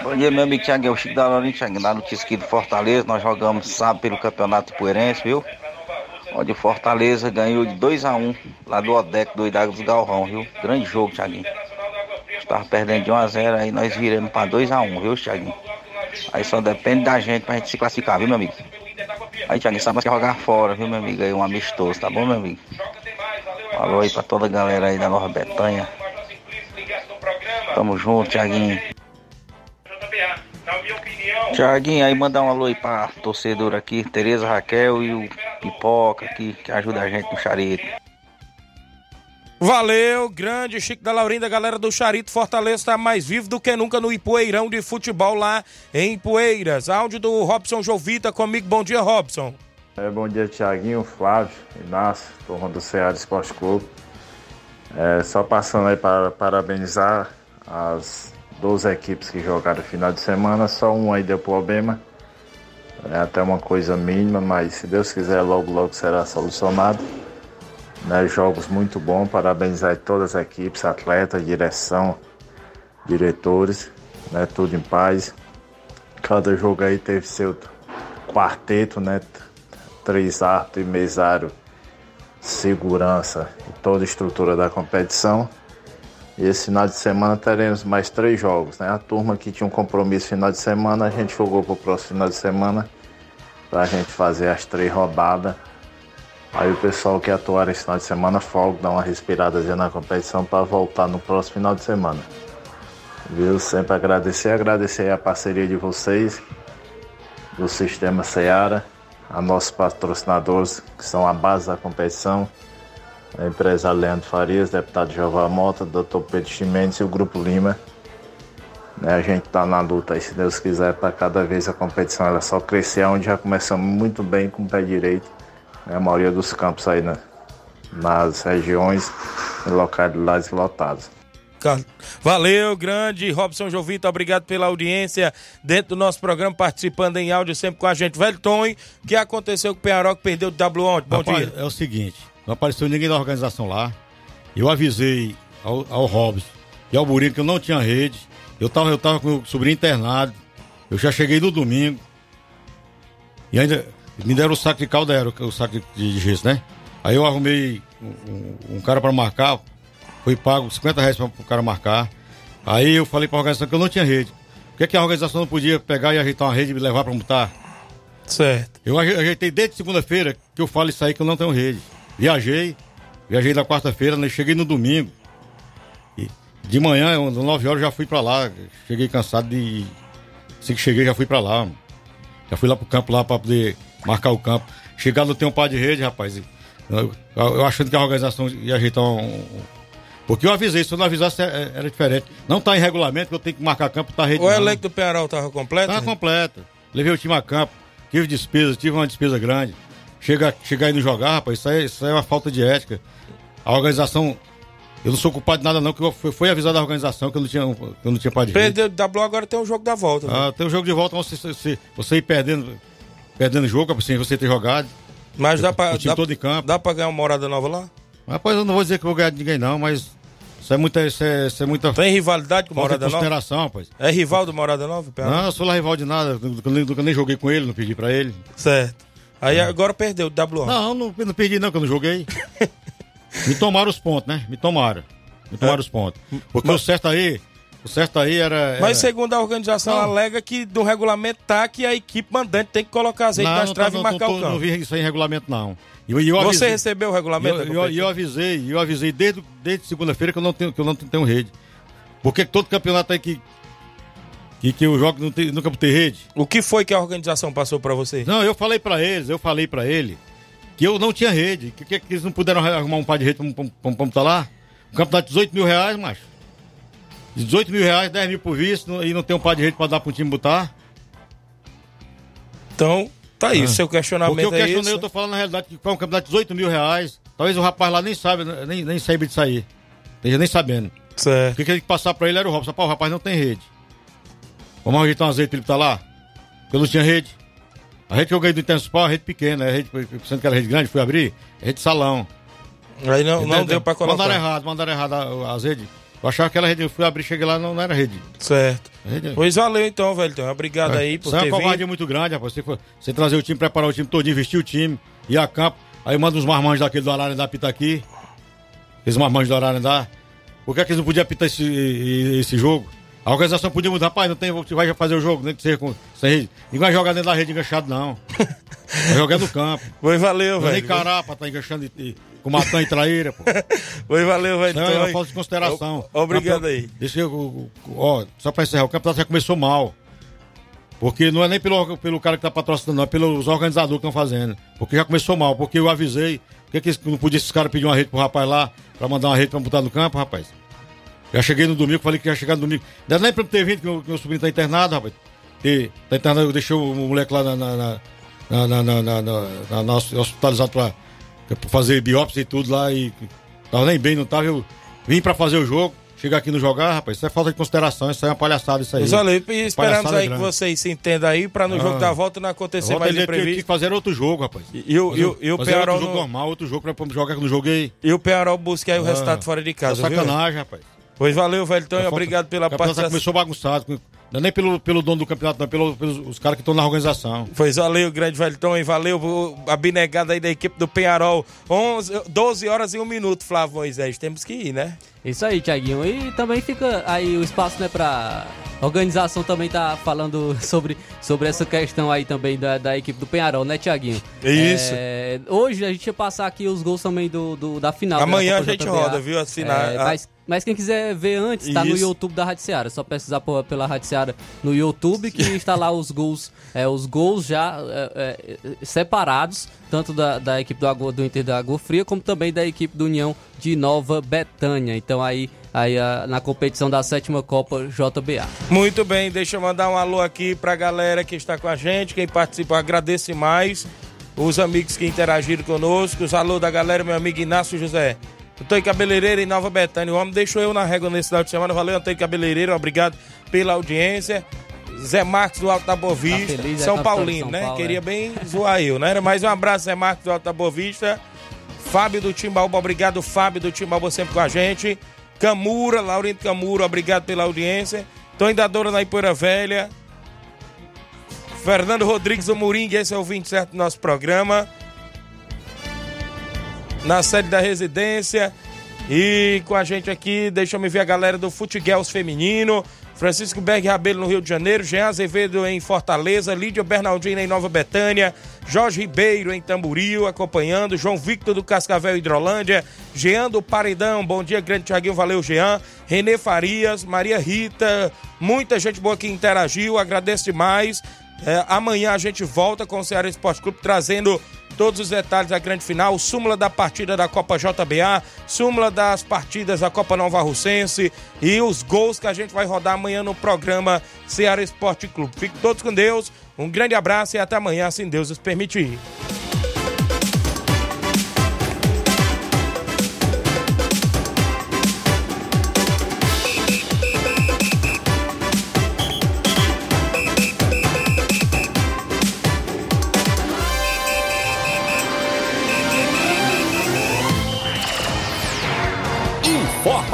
Bom dia, meu amigo Thiago, é o Chico da Laurinha, Thiago, da notícia aqui do Fortaleza, nós jogamos sábado pelo Campeonato Poeirense, viu? Onde o Fortaleza ganhou de 2x1 lá do Odeco, do Idago dos Galvão, viu? Grande jogo, Thiaguinho. Estava perdendo de 1x0, aí nós viramos pra 2x1, viu, Thiaguinho? Aí só depende da gente pra gente se classificar, viu, meu amigo? Aí, Thiaguinho, sabe quer jogar fora, viu, meu amigo? Aí um amistoso, tá bom, meu amigo? Falou aí pra toda a galera aí da Nova Betânia. Tamo junto, Thiaguinho. Tiaguinho, aí mandar um alô aí pra torcedora aqui, Tereza Raquel e o Pipoca aqui, que ajuda a gente no charito. Valeu, grande Chico da Laurinda, galera do Charito Fortaleza tá mais vivo do que nunca no Ipueirão de futebol lá em Poeiras. Áudio do Robson Jovita comigo. Bom dia, Robson. É, bom dia, Tiaguinho, Flávio, Inácio, turma do Ceará Esporte Clube. É, só passando aí para parabenizar as 12 equipes que jogaram final de semana, só um aí deu problema. É até uma coisa mínima, mas se Deus quiser, logo, logo será solucionado. Né, jogos muito bons, parabenizar todas as equipes, atletas, direção, diretores, né, tudo em paz. Cada jogo aí teve seu quarteto, né? Três árbitros e mesário, segurança e toda a estrutura da competição. Esse final de semana teremos mais três jogos, né? A turma que tinha um compromisso final de semana, a gente jogou para o próximo final de semana para a gente fazer as três rodadas. Aí o pessoal que atuar esse final de semana folga, dá uma respiradazinha na competição para voltar no próximo final de semana. Viu? Sempre agradecer, agradecer a parceria de vocês, do Sistema Seara, a nossos patrocinadores, que são a base da competição, a empresa Leandro Farias, deputado Jeová Mota, Dr. Pedro Chimenez e o Grupo Lima. Né, a gente está na luta aí, se Deus quiser, para cada vez a competição ela só crescer, onde já começamos muito bem com o pé direito. Né, a maioria dos campos aí na- nas regiões e localidades lotadas. Valeu, grande Robson Jovita, obrigado pela audiência dentro do nosso programa, participando em áudio sempre com a gente. Velho Tom, o que aconteceu com o Penharol que perdeu o W ontem? Bom Rapaz, dia. É o seguinte, não apareceu ninguém da organização lá. Eu avisei ao, ao Robson e ao Burinho que eu não tinha rede. Eu tava, eu tava com o sobrinho internado. Eu já cheguei no domingo. E ainda me deram o saco de caldeiro, o saco de, de gesso, né? Aí eu arrumei um, um- cara pra marcar. Foi pago 50 reais pra, pro cara marcar. Aí eu falei pra organização que eu não tinha rede. Por que, que a organização não podia pegar e ajeitar uma rede e me levar pra montar? Certo. Eu aje- ajeitei desde segunda-feira que eu falo isso aí que eu não tenho rede. Viajei, viajei na quarta-feira, né? cheguei no domingo. E de manhã, eu, às 9 horas, já fui pra lá. Cheguei cansado de. Assim que cheguei, já fui pra lá. Já fui lá pro campo lá pra poder marcar o campo. Chegar não tem um par de rede, rapaz. e Eu, eu achando que a organização ia ajeitar um. um- Porque eu avisei, se eu não avisasse é- era diferente. Não tá em regulamento, que eu tenho que marcar campo, tá rede. O elenco do Penharol tava completo? Tá completo. Levei o time a campo, tive despesa, tive uma despesa grande. Chega, chegar aí e não jogar, rapaz, isso aí, isso aí é uma falta de ética. A organização. Eu não sou culpado de nada, não, que eu fui, foi avisado da organização que eu não tinha, que eu não tinha para. Perdeu da agora tem o jogo da volta. né? Ah, tem o jogo de volta, você, você, você ir perdendo, perdendo jogo, assim, você ter jogado. Mas dá pra, O time dá, todo em campo. dá pra ganhar uma morada nova lá? Rapaz, eu não vou dizer que eu vou ganhar de ninguém, não, mas isso é muita. Isso é, isso é muita Tem rivalidade com Morada Nova? consideração, rapaz. É rival do Morada Nova? Não, eu sou lá rival de nada, eu nem- joguei com ele, não pedi pra ele. Certo. Aí agora perdeu o WO. Não, não, não perdi não, que eu não joguei. Me tomaram os pontos, né? Me tomaram. Me tomaram os pontos. Porque o certo aí, o certo aí era... era- Mas segundo a organização, Não. alega que do regulamento tá que a equipe mandante tem que colocar azeite não, nas tá, traves não, e marcar não, o tô- não campo. vi isso aí em regulamento, não. Eu, eu Você avisei- recebeu o regulamento eu, eu, eu avisei, eu avisei desde, desde segunda-feira que eu não tenho, que eu não tenho rede. Porque todo campeonato aí que, que, que eu jogo nunca tem rede. O que foi que a organização passou pra você? Não, eu falei pra eles, eu falei pra ele que eu não tinha rede. Que, que, que eles não puderam arrumar um par de rede pra, pra, pra, pra botar lá? Um campeonato de 18 mil reais, macho. 18 mil reais, 10 mil por não- e não tem um par de rede pra dar pro time botar. Então, tá aí, Ah. o seu questionamento Porque eu é questionei, eu tô falando na realidade que foi um campeonato de 18 mil reais. Talvez o rapaz lá nem sabe, nem, nem saiba disso aí. Esteja nem sabendo. Certo. O que ele que passar pra ele era o Robson. Pá, o rapaz não tem rede. Vamos ajeitar um azeite pra ele botar lá? Não tinha rede. A rede que eu ganhei do Intensipal, a rede pequena, a rede, sendo que era rede grande, fui abrir, é rede salão. Aí não, não deu pra colocar. Mandaram errado, mandaram errado a- as redes. Eu achava que aquela rede, eu fui abrir, cheguei lá, não, não era rede. Certo. Rede- Pois valeu então, velho. Então, obrigado É, aí por Isso é ter uma covardia vindo. muito grande, rapaz. Você, você trazer o time, preparar o time todo, investir o time, ir a campo. Aí manda uns marmanjos daquele do Ararendá pitar aqui. Aqueles marmanjos do Ararendá. Por que, é que eles não podiam apitar esse, esse jogo? A organização podia mudar. Rapaz, não tem, você vai fazer o jogo, nem que seja com sem rede. Ninguém vai jogar dentro da rede enganchado, não. Vai jogar no campo. Pois valeu, Não é velho. nem cará pra estar enganchando e, e, com matã e traíra, pô. Pois valeu, velho. É Então, uma falta de consideração. O- Obrigado Campeão- aí. Deixa eu, ó, só pra encerrar, o campeonato já começou mal. Porque não é nem pelo, pelo cara que tá patrocinando, não, é pelos organizadores que estão fazendo. Porque já começou mal, porque eu avisei. Por que, que não podia esses caras pedir uma rede pro rapaz lá, pra mandar uma rede pra botar no campo, rapaz? Já cheguei no domingo, falei que ia chegar no domingo. É nem pra ter vindo, que meu, que meu sobrinho tá internado, rapaz. E, tá internado, eu deixei o moleque lá na, na, na, na, na, na, hospitalizado pra, pra fazer biópsia e tudo lá. E tava nem bem, não tava. Eu vim pra fazer o jogo, chegar aqui não jogar, rapaz. Isso é falta de consideração, isso aí é uma palhaçada isso aí. Pois valeu. E esperamos aí que grande. vocês se entendam aí pra no Ah. jogo da volta não acontecer Volta mais ele tinha que imprevisto. fazer outro jogo, rapaz. E, o, e, o- e o fazer Penharol outro jogo não- normal, outro jogo pra jogar que eu não joguei. E o Penharol busca aí o Ah, resultado fora de casa, é viu? sacanagem, rapaz. Pois valeu, velho. Então, É falta- obrigado pela já participação. começou bagunçado. Não é nem pelo, pelo dono do campeonato, não, é pelo, pelos os caras que estão na organização. Pois valeu, grande Velton, e valeu a binegada aí da equipe do Penharol. 11, 12 horas e 1 minuto, Flávio Moisés. Temos que ir, né? Isso aí, Tiaguinho. E também fica aí o espaço, né, pra. A organização também tá falando sobre, sobre essa questão aí também da, da equipe do Penharol, né, Tiaguinho? Isso. É, hoje a gente ia passar aqui os gols também do, do- da final. Amanhã da a gente JBA. roda, viu? Assinar. É, a- mas, mas quem quiser ver antes, tá no Isso. YouTube da Rádio Seara. É só pesquisar por- pela Rádio Seara no YouTube que está lá os gols, é, os gols já é, é, separados, tanto da, da equipe do, Água- do Inter da Água Fria, como também da equipe do União de Nova Betânia. Então aí, aí a- na competição da sétima Copa JBA. Muito bem, deixa eu mandar um alô aqui pra galera que está com a gente, quem participou, agradeço mais. Os amigos que interagiram conosco, os alô da galera, meu amigo Inácio José. Antônio Cabeleireiro em Nova Betânia. O homem deixou eu na régua nesse final de semana. Valeu, Antônio Cabeleireiro. Obrigado pela audiência. Zé Marcos do Alto da Boa Vista. Tá feliz, é São de Paulino, São né? Paulo, Queria é. bem zoar eu, né? Mais um abraço, Zé Marcos do Alto da Boa Vista. Fábio do Timbaúba, obrigado, Fábio do Timbaúba, sempre com a gente. Camura, Laurindo Camura, obrigado pela audiência. Tony da Dora na Ipoeira Velha. Fernando Rodrigues do Moringue, esse é o 27 do nosso programa. Na sede da residência. E com a gente aqui, deixa eu me ver a galera do Futiguels Feminino. Francisco Berg Rabelo no Rio de Janeiro, Jean Azevedo em Fortaleza, Lídia Bernardino em Nova Betânia, Jorge Ribeiro em Tamboril acompanhando, João Victor do Cascavel Hidrolândia, Jean do Paredão, bom dia, grande Tiaguinho, valeu Jean, Renê Farias, Maria Rita, muita gente boa que interagiu, agradeço demais. É, amanhã a gente volta com o Ceará Esporte Clube trazendo todos os detalhes da grande final, súmula da partida da Copa JBA, súmula das partidas da Copa Nova Russense e os gols que a gente vai rodar amanhã no programa Ceará Esporte Clube. Fiquem todos com Deus, um grande abraço e até amanhã, se Deus nos permitir.